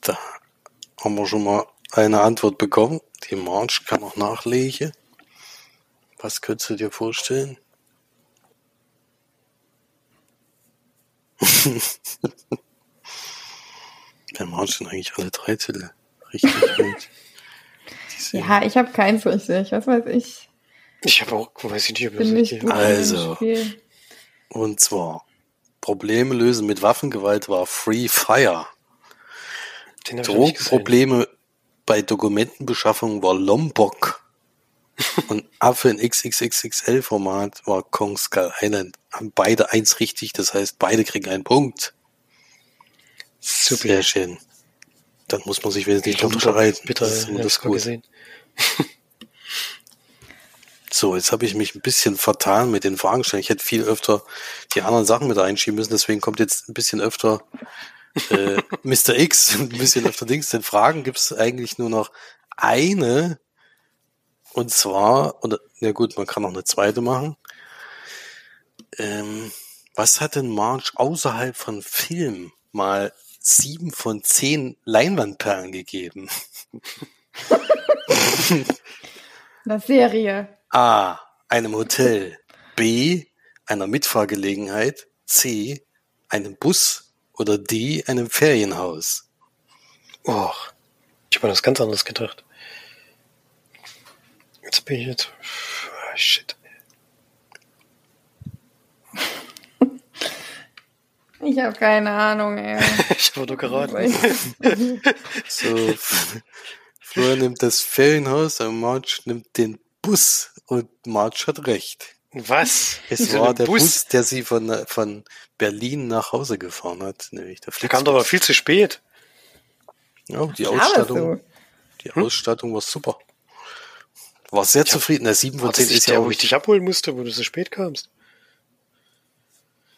Da haben wir schon mal eine Antwort bekommen. Die March kann noch nachlegen. Was könntest du dir vorstellen? Der March sind eigentlich alle drei Titel richtig gut. Diese- Ja, ich habe keins richtig. Was weiß ich. Ich habe auch, weiß ich nicht, ob Bin nicht gut Also. Und zwar Probleme lösen mit Waffengewalt war Free Fire. Ich. Drogenprobleme bei Dokumentenbeschaffung war Lombok. Und Affe in XXXXL-Format war Kong Skull Island. Haben beide eins richtig, das heißt, beide kriegen einen Punkt. Super. Sehr schön. Dann muss man sich wesentlich Ich glaub, unterscheiden. Bitte, das ist ja, das gut. gesehen. So, jetzt habe ich mich ein bisschen vertan mit den Fragen stellen. Ich hätte viel öfter die anderen Sachen mit einschieben müssen, deswegen kommt jetzt ein bisschen öfter äh, Mr. X, ein bisschen öfter Dings. Den Fragen gibt es eigentlich nur noch eine. Und zwar, oder, na gut, man kann noch eine zweite machen. Ähm, was hat denn March außerhalb von Film mal sieben von zehn Leinwandperlen gegeben? Eine Serie. A. Einem Hotel. B. Einer Mitfahrgelegenheit. C. Einem Bus. Oder D. Einem Ferienhaus. Oh, ich habe mir das ganz anderes gedacht. Jetzt bin ich jetzt. Ah, shit. Ich habe keine Ahnung, ey. Ich habe nur geraten. So, Florian nimmt das Ferienhaus und Marge nimmt den Bus. Und Marge hat recht. Was? Es Wieso war der Bus? der sie von, von Berlin nach Hause gefahren hat, nämlich der Der kam doch aber viel zu spät. Ja, die Klar, Ausstattung, so. die Ausstattung war super. War sehr zufrieden. Der 7 von War das 10 ist nicht ja der, auch wo ich dich abholen musste, wo du so spät kamst?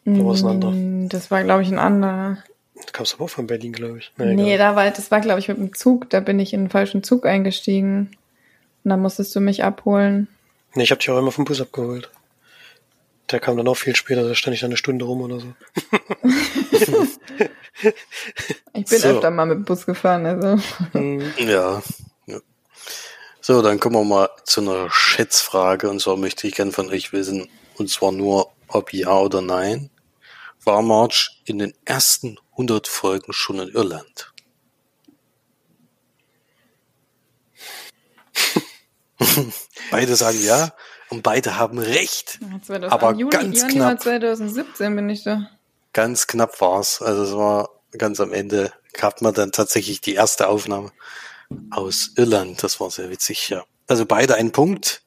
Oder war es ein anderer? Mm, Das war, glaube ich, ein anderer. Du kamst aber auch von Berlin, glaube ich. Na, Nee, da war, das war, glaube ich, mit dem Zug. Da bin ich in den falschen Zug eingestiegen. Und dann musstest du mich abholen. nee ich habe dich auch immer vom Bus abgeholt. Der kam dann auch viel später, da stand ich dann eine Stunde rum oder so. Ich bin So. öfter mal mit dem Bus gefahren, also. Hm, Ja, ja. So, dann kommen wir mal zu einer Schätzfrage. Und zwar möchte ich gern von euch wissen, und zwar nur, ob ja oder nein. War Marge in den ersten 100 Folgen schon in Irland? beide sagen ja und beide haben recht. Ja, 2000 Aber Juni, ganz Januar knapp. 2017 bin ich da. Ganz knapp war's. Also es war ganz am Ende, gab man dann tatsächlich die erste Aufnahme aus Irland. Das war sehr witzig, ja. Also beide einen Punkt.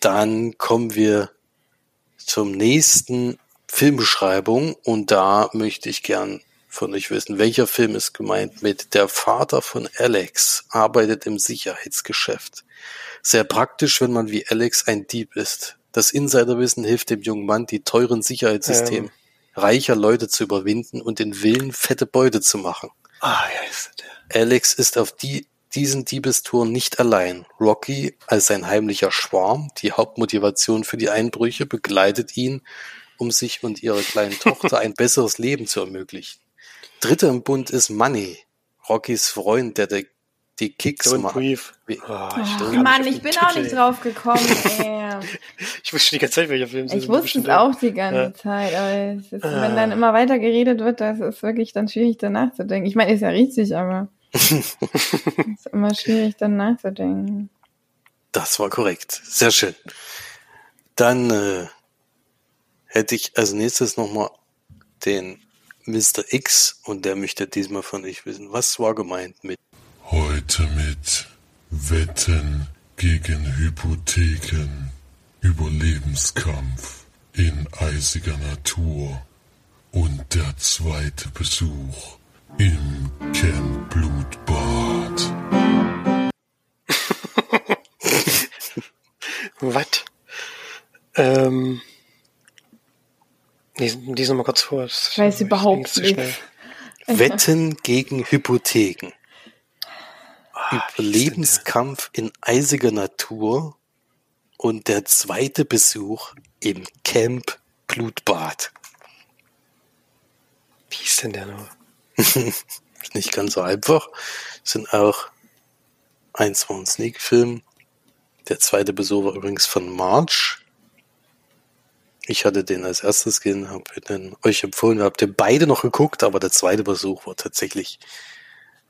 Dann kommen wir zum nächsten Filmbeschreibung und da möchte ich gern von euch wissen, welcher Film ist gemeint mit der Vater von Alex arbeitet im Sicherheitsgeschäft. Sehr praktisch, wenn man wie Alex ein Dieb ist. Das Insiderwissen hilft dem jungen Mann, die teuren Sicherheitssysteme Ähm. reicher Leute zu überwinden und den Willen, fette Beute zu machen. Ah, ja, ist der. Alex ist auf die, diesen Diebestouren nicht allein. Rocky als sein heimlicher Schwarm, die Hauptmotivation für die Einbrüche, begleitet ihn, um sich und ihrer kleinen Tochter ein besseres Leben zu ermöglichen. Dritter im Bund ist Money, Rockys Freund, der, der die Kicks Don't machen. Brief. Wie- Oh, ich Mann, ich bin den auch Titel- nicht drauf gekommen. ey. Ich wusste die ganze Zeit, welcher Film es ist. Ich wusste es auch die ganze Ja. Zeit, aber es ist, Ah. wenn dann immer weiter geredet wird, das ist wirklich dann schwierig, dann nachzudenken. Ich meine, ist ja richtig, aber ist immer schwierig, dann nachzudenken. Das war korrekt. Sehr schön. Dann äh, hätte ich als nächstes nochmal den Mr. X und der möchte diesmal von euch wissen, was war gemeint mit Heute mit Wetten gegen Hypotheken, Überlebenskampf in eisiger Natur und der zweite Besuch im Camp Blutbad. Was? Ähm. Lies, lies noch mal kurz vor. Ich weiß überhaupt zu nicht. schnell. Wetten gegen Hypotheken. Ah, Überlebenskampf in eisiger Natur und der zweite Besuch im Camp Blutbad. Wie hieß denn der noch? Nicht ganz so einfach. Sind auch eins war ein Sneak-Film. Der zweite Besuch war übrigens von March. Ich hatte den als erstes gesehen, habe den euch empfohlen, habt ihr beide noch geguckt, aber der zweite Besuch war tatsächlich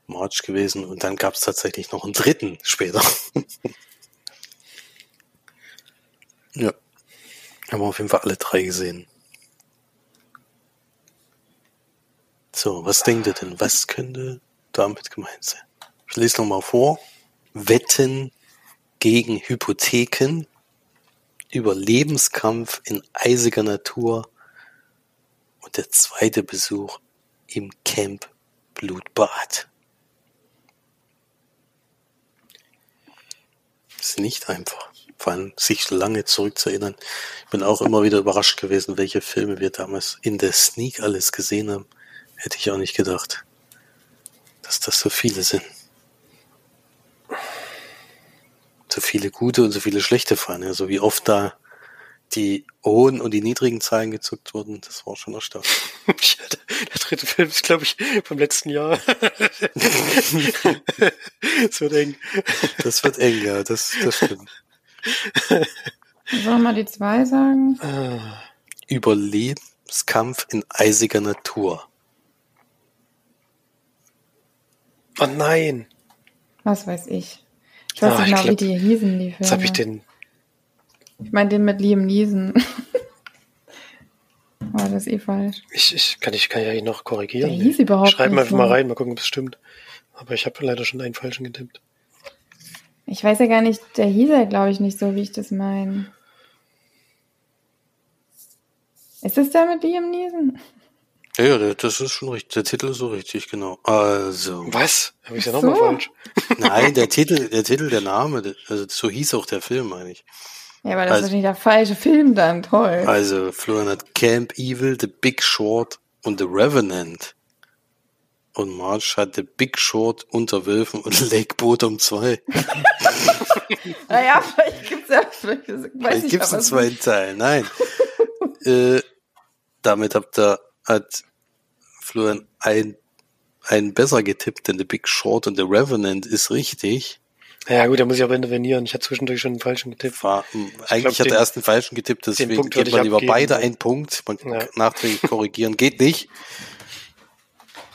March gewesen und dann gab es tatsächlich noch einen dritten später. ja. Haben wir auf jeden Fall alle drei gesehen. So, was denkt ihr denn? Was könnte damit gemeint sein? Ich lese nochmal vor. Wetten gegen Hypotheken, Überlebenskampf in eisiger Natur und der zweite Besuch im Camp Blutbad. Ist nicht einfach. Vor allem sich lange zurückzuerinnern. Ich bin auch immer wieder überrascht gewesen, welche Filme wir damals in der Sneak alles gesehen haben. Hätte ich auch nicht gedacht, dass das so viele sind. So viele gute und so viele schlechte Fallen. Also wie oft da die hohen und die niedrigen Zahlen gezuckt wurden, das war schon erstaunlich. Ja, der, der dritte Film ist, glaube ich, vom letzten Jahr. so eng. Das wird eng, ja, das, das stimmt. Sollen wir mal die zwei sagen? Überlebenskampf in eisiger Natur. Oh nein. Was weiß ich. Ich weiß Ah, nicht ich mal, wie die hießen, die Filme. Jetzt habe ich den. Ich meine den mit Liam Neeson. Aber das ist eh falsch. Ich, ich kann ich kann ja ihn noch korrigieren. Der hieß überhaupt Schreiben nicht einfach mal so. rein, mal gucken, ob es stimmt. Aber ich habe leider schon einen falschen getippt. Ich weiß ja gar nicht, der hieß ja, glaube ich, nicht so, wie ich das meine. Ist es der mit Liam Neeson? Ja, ja, das ist schon richtig. Der Titel ist so richtig, genau. Also, Was? Habe ich ja nochmal so. falsch? nein, der Titel, der Titel, der Name, also so hieß auch der Film eigentlich. Ja, aber das Also- ist nicht der falsche Film dann. Toll. Also Florian hat Camp Evil, The Big Short und The Revenant. Und March hat The Big Short, Unter Wölfen und Lake Bottom 2. Naja, vielleicht gibt's ja, vielleicht, weiß Vielleicht ich gibt's einen zweiten Teil. Nein. äh, damit habt ihr, hat Florian ein, einen besser getippt, denn The Big Short und The Revenant ist richtig. Ja gut, da muss ich aber intervenieren. Ich hatte zwischendurch schon einen falschen getippt. War, m, eigentlich hat er erst den falschen getippt, deswegen gibt man lieber abgeben. beide einen Punkt. Man kann Ja. nachträglich korrigieren, geht nicht.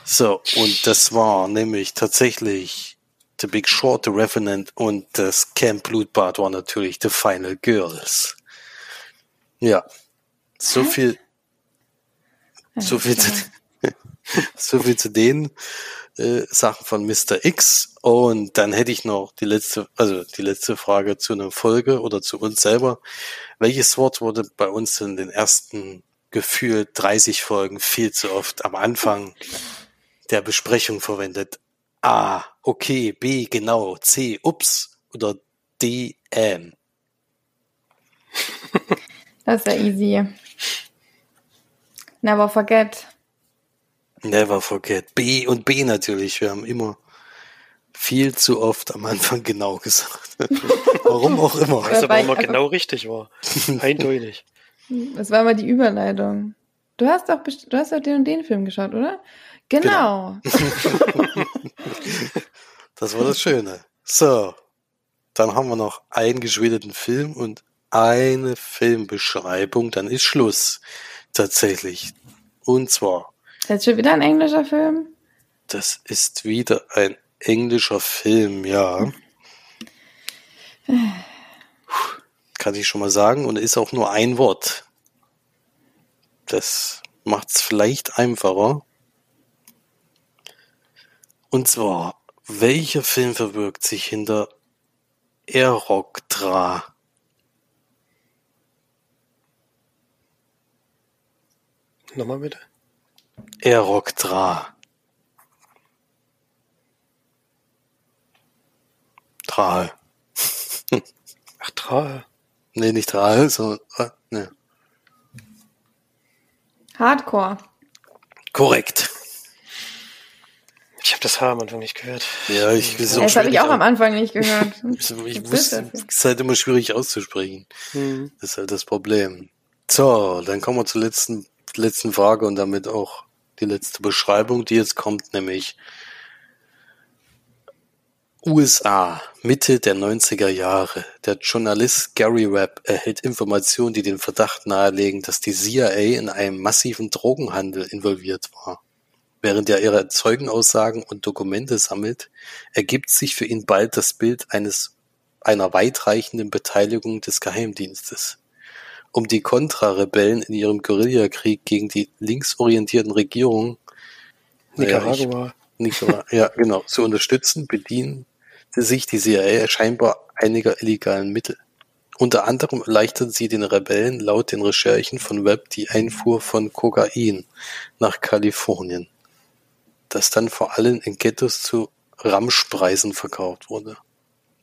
So, und das war nämlich tatsächlich The Big Short, The Revenant und das Camp Blutbad war natürlich The Final Girls. Ja, so viel, so viel zu, so viel zu den äh, Sachen von Mr. X. Und dann hätte ich noch die letzte, also die letzte Frage zu einer Folge oder zu uns selber. Welches Wort wurde bei uns in den ersten gefühlt 30 Folgen viel zu oft am Anfang der Besprechung verwendet? A, okay, B, genau, C, ups oder D, ähm. Das ist ja easy. Never forget. Never forget. B und B natürlich. Wir haben immer viel zu oft am Anfang genau gesagt. Warum auch immer. Weißt ob man also- genau richtig war. Eindeutig. Das war mal die Überleitung. Du hast doch, best- du hast doch den und den Film geschaut, oder? Genau. Das war das Schöne. So, dann haben wir noch einen geschwedeten Film und eine Filmbeschreibung, dann ist Schluss. Tatsächlich. Und zwar. Ist jetzt schon wieder ein englischer Film? Das ist wieder ein englischer Film, ja. Kann ich schon mal sagen. Und ist auch nur ein Wort. Das macht es vielleicht einfacher. Und zwar, welcher Film verbirgt sich hinter Eroktra? Nochmal bitte. Eroktra. Tral. Ach, Trahe. Nee, nicht Tral, sondern, äh, ne. Hardcore. Korrekt. Ich habe das H am Anfang nicht gehört. Ja, ich auch Das habe ich auch am Anfang nicht gehört. Ich, ich wusste, es ist halt immer schwierig auszusprechen. Hm. Das ist halt das Problem. So, dann kommen wir zur letzten, letzten Frage und damit auch die letzte Beschreibung, die jetzt kommt, nämlich USA, Mitte der 90er Jahre. Der Journalist Gary Webb erhält Informationen, die den Verdacht nahelegen, dass die CIA in einem massiven Drogenhandel involviert war. Während er ihre Zeugenaussagen und Dokumente sammelt, ergibt sich für ihn bald das Bild eines einer weitreichenden Beteiligung des Geheimdienstes. Um die Contra-Rebellen in ihrem Guerillakrieg gegen die linksorientierten Regierungen Nicaragua. Nicaragua, ja, genau, zu unterstützen, bediente sich die CIA scheinbar einiger illegalen Mittel. Unter anderem erleichtert sie den Rebellen laut den Recherchen von Webb die Einfuhr von Kokain nach Kalifornien, das dann vor allem in Ghettos zu Ramschpreisen verkauft wurde.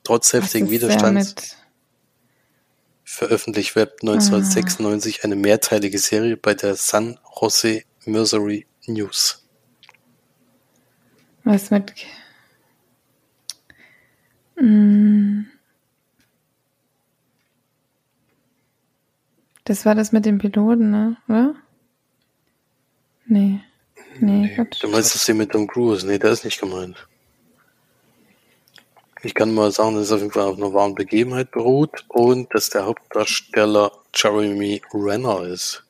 Trotz heftigen Widerstands? Veröffentlicht Webb 1996 eine mehrteilige Serie bei der San Jose Missouri News. Was mit. Mm. Das war das mit dem Piloten, ne? Oder? Nee. Nee, Nee. Gott. Du meinst das hier mit Tom Cruise? Nee, der ist nicht gemeint. Ich kann mal sagen, dass es auf jeden Fall auf einer wahren Begebenheit beruht und dass der Hauptdarsteller Jeremy Renner ist.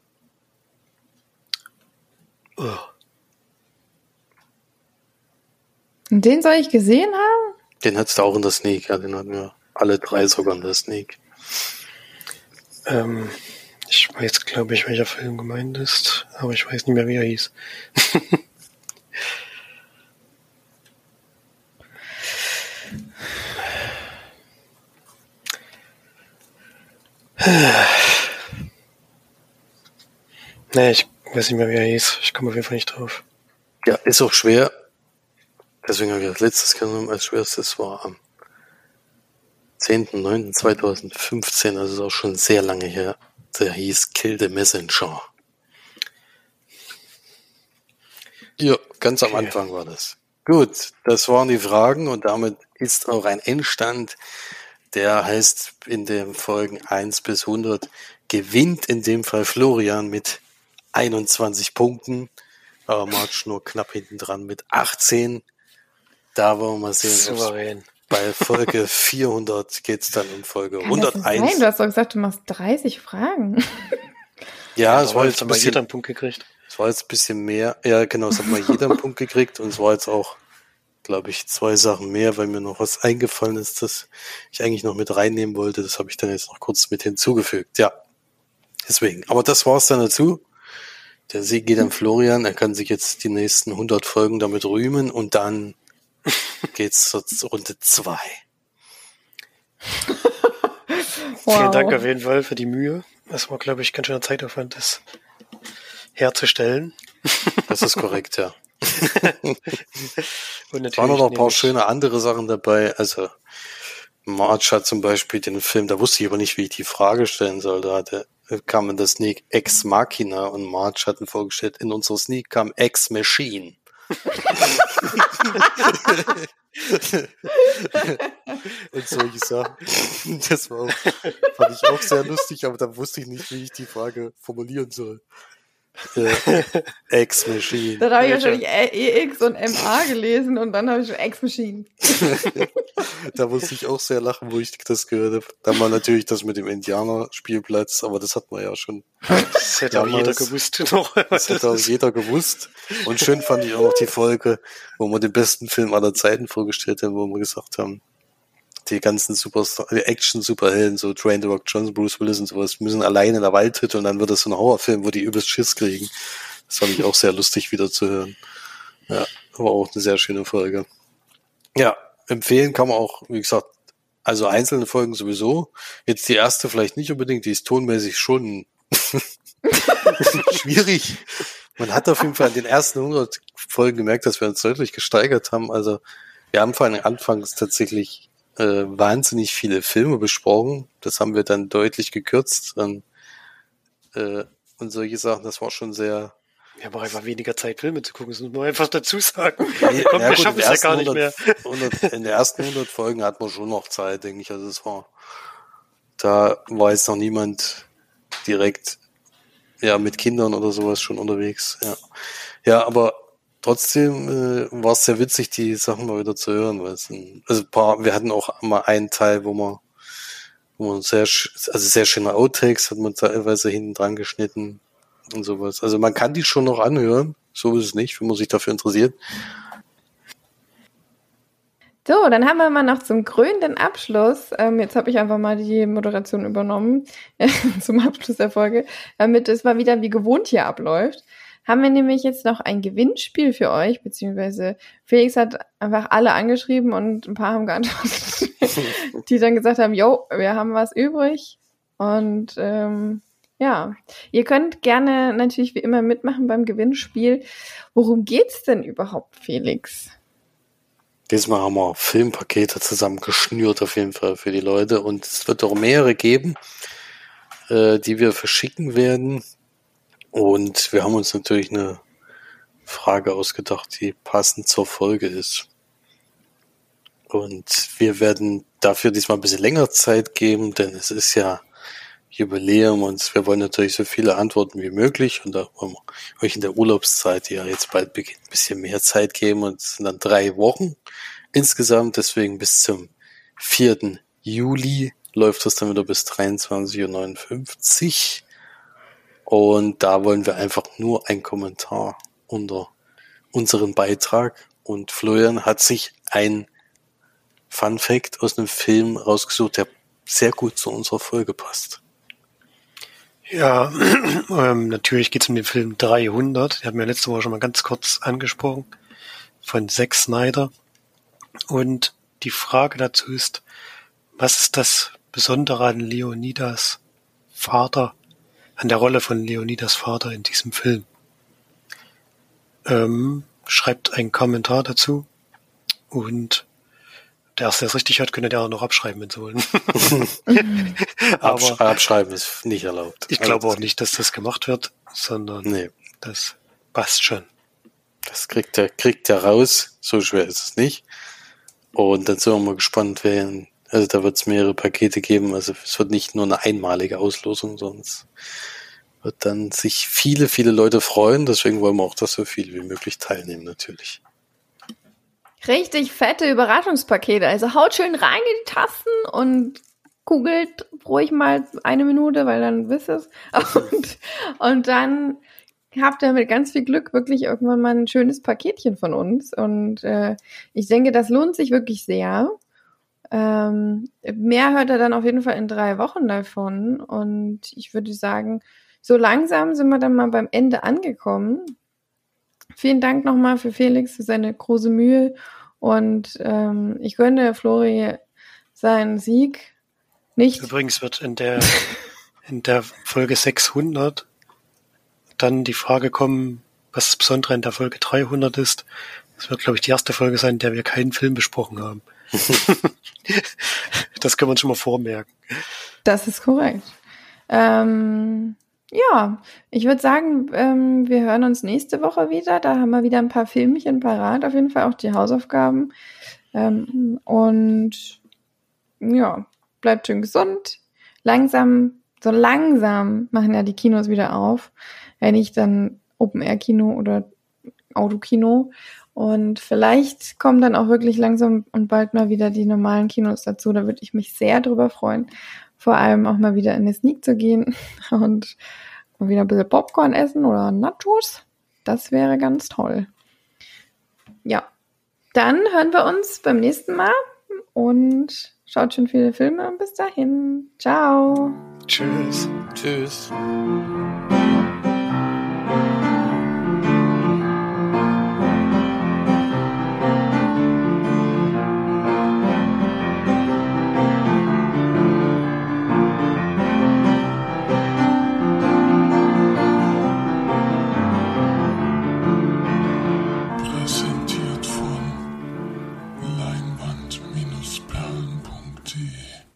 Und den soll ich gesehen haben? Den hat's da auch in der Sneak, ja, den hatten wir alle drei sogar in der Sneak. Ähm, ich weiß, glaube ich, welcher Film gemeint ist, aber ich weiß nicht mehr, wie er hieß. nee, ich weiß nicht mehr, wie er hieß. Ich komme auf jeden Fall nicht drauf. Ja, ist auch schwer. Deswegen habe ich das letztes genommen als schwerstes war am 10.09.2015, also ist auch schon sehr lange her. Der hieß Kill the Messenger. Ja, ganz am Okay. Anfang war das. Gut, das waren die Fragen und damit ist auch ein Endstand, der heißt in den Folgen 1 bis 100, gewinnt in dem Fall Florian mit 21 Punkten, aber March nur knapp hinten dran mit 18. Da wollen wir mal sehen, bei Folge 400 geht's dann um Folge Kann das denn sein? 101. Du hast doch gesagt, du machst 30 Fragen. Ja, es war Aber jetzt ein wir jeder bisschen, einen Punkt gekriegt. es war jetzt ein bisschen mehr. Ja, genau, es hat mal jeder einen Punkt gekriegt und es war jetzt auch, glaube ich, zwei Sachen mehr, weil mir noch was eingefallen ist, das ich eigentlich noch mit reinnehmen wollte. Das habe ich dann jetzt noch kurz mit hinzugefügt. Ja, deswegen. Aber das war's dann dazu. Der Sieg geht an Florian. Er kann sich jetzt die nächsten 100 Folgen damit rühmen und dann geht's zur Runde zwei. Vielen Dank auf jeden Fall für die Mühe. Das war, glaube ich, ganz schöner Zeitaufwand, das herzustellen. Das ist korrekt, ja. Und waren noch ein paar schöne andere Sachen dabei. Also March hat zum Beispiel den Film, da wusste ich aber nicht, wie ich die Frage stellen soll. Da hatte, kam in der Sneak Ex Machina und March hat ihn vorgestellt, in unserer Sneak kam Ex Machine. und solche Sachen. Das war auch, fand ich auch sehr lustig, aber da wusste ich nicht, wie ich die Frage formulieren soll. Äh, Ex-Machine. Dann habe ich wahrscheinlich EX und MA gelesen und dann habe ich schon Ex-Machine. da musste ich auch sehr lachen, wo ich das gehört habe. Dann war natürlich das mit dem Indianer-Spielplatz, aber das hat man ja schon. Das hätte auch Damals- jeder gewusst. Noch. Das hat auch jeder gewusst. Und schön fand ich auch noch die Folge, wo wir den besten Film aller Zeiten vorgestellt haben, wo wir gesagt haben, die ganzen Superstar, die Action-Superhelden, so Dwayne The Rock Johnson, Bruce Willis und sowas, müssen alleine in der Waldhütte und dann wird das so ein Horrorfilm, wo die übelst Schiss kriegen. Das fand ich auch sehr lustig wieder zu hören. Ja, aber auch eine sehr schöne Folge. Ja, empfehlen kann man auch, wie gesagt, also einzelne Folgen sowieso. Jetzt die erste vielleicht nicht unbedingt, die ist tonmäßig schon schwierig. Man hat auf jeden Fall in den ersten 100 Folgen gemerkt, dass wir uns deutlich gesteigert haben. Also wir haben vor allem anfangs tatsächlich äh, wahnsinnig viele Filme besprochen. Das haben wir dann deutlich gekürzt. Und, äh, und solche Sachen, das war schon sehr... Wir haben auch einfach weniger Zeit, Filme zu gucken. Das muss man einfach dazu sagen. Nee, Komm, ja wir schaffen in es ja den gar nicht ersten mehr. 100 100 in den ersten 100 Folgen hat man schon noch Zeit, denke ich. Also es war, da war jetzt noch niemand direkt ja mit Kindern oder sowas schon unterwegs. Ja, ja aber trotzdem äh, war es sehr witzig, die Sachen mal wieder zu hören. Weil es ein, also paar, wir hatten auch mal einen Teil, wo man wo man sehr, also sehr schöne Outtakes hat man teilweise hinten dran geschnitten und sowas. Also man kann die schon noch anhören. So ist es nicht, wenn man sich dafür interessiert. So, dann haben wir mal noch zum krönenden Abschluss, ähm, jetzt habe ich einfach mal die Moderation übernommen, zum Abschluss der Folge, damit es mal wieder wie gewohnt hier abläuft, haben wir nämlich jetzt noch ein Gewinnspiel für euch, beziehungsweise Felix hat einfach alle angeschrieben und ein paar haben geantwortet, die dann gesagt haben, yo, wir haben was übrig und ähm, ja, ihr könnt gerne natürlich wie immer mitmachen beim Gewinnspiel. Worum geht's denn überhaupt, Felix? Diesmal haben wir Filmpakete zusammengeschnürt auf jeden Fall für die Leute und es wird auch mehrere geben, äh, die wir verschicken werden. Und wir haben uns natürlich eine Frage ausgedacht, die passend zur Folge ist. Und wir werden dafür diesmal ein bisschen länger Zeit geben, denn es ist ja Jubiläum und wir wollen natürlich so viele Antworten wie möglich und da wollen wir euch in der Urlaubszeit, die ja jetzt bald beginnt, ein bisschen mehr Zeit geben und es sind dann drei Wochen insgesamt, deswegen bis zum 4. Juli läuft das dann wieder bis 23.59 Uhr und da wollen wir einfach nur einen Kommentar unter unseren Beitrag und Florian hat sich ein Fun Fact aus einem Film rausgesucht, der sehr gut zu unserer Folge passt. Ja, ähm, natürlich geht es um den Film 300. Den hatten wir letzte Woche schon mal ganz kurz angesprochen. Von Zack Snyder. Und die Frage dazu ist, was ist das Besondere an Leonidas Vater, an der Rolle von Leonidas Vater in diesem Film? Ähm, schreibt einen Kommentar dazu. Und der erste, der es richtig hört, könnte der auch noch abschreiben, wenn sie wollen. Aber abschreiben ist nicht erlaubt. ich glaube auch nicht, dass das gemacht wird, sondern Nee, das passt schon. das kriegt er, kriegt er raus. So schwer ist es nicht. Und dann sind wir mal gespannt, wer, also da wird es mehrere Pakete geben. Also es wird nicht nur eine einmalige Auslosung, sonst wird dann sich viele, viele Leute freuen. Deswegen wollen wir auch, dass so viele wie möglich teilnehmen, natürlich. Richtig fette Überraschungspakete. Also haut schön rein in die Tasten und googelt ruhig mal eine Minute, weil dann wisst ihr es. Und, und dann habt ihr mit ganz viel Glück wirklich irgendwann mal ein schönes Paketchen von uns. Und äh, ich denke, das lohnt sich wirklich sehr. Ähm, mehr hört er dann auf jeden Fall in drei Wochen davon. Und ich würde sagen, so langsam sind wir dann mal beim Ende angekommen. Vielen Dank nochmal für Felix, für seine große Mühe. Und ähm, ich gönne Flori seinen Sieg nicht. Übrigens wird in der, in der Folge 600 dann die Frage kommen, was das Besondere in der Folge 300 ist. Das wird, glaube ich, die erste Folge sein, in der wir keinen Film besprochen haben. das wir uns schon mal vormerken. Das ist korrekt. Ähm, ja, ich würde sagen, ähm, wir hören uns nächste Woche wieder. Da haben wir wieder ein paar Filmchen parat, auf jeden Fall auch die Hausaufgaben. Ähm, und ja, bleibt schön gesund. Langsam, so langsam machen ja die Kinos wieder auf. wenn nicht dann Open-Air-Kino oder Autokino. Und vielleicht kommen dann auch wirklich langsam und bald mal wieder die normalen Kinos dazu. Da würde ich mich sehr drüber freuen. Vor allem auch mal wieder in eine Sneak zu gehen und mal wieder ein bisschen Popcorn essen oder Nachos. Das wäre ganz toll. Ja, dann hören wir uns beim nächsten Mal und schaut schon viele Filme. Bis dahin. Ciao. Tschüss. Tschüss.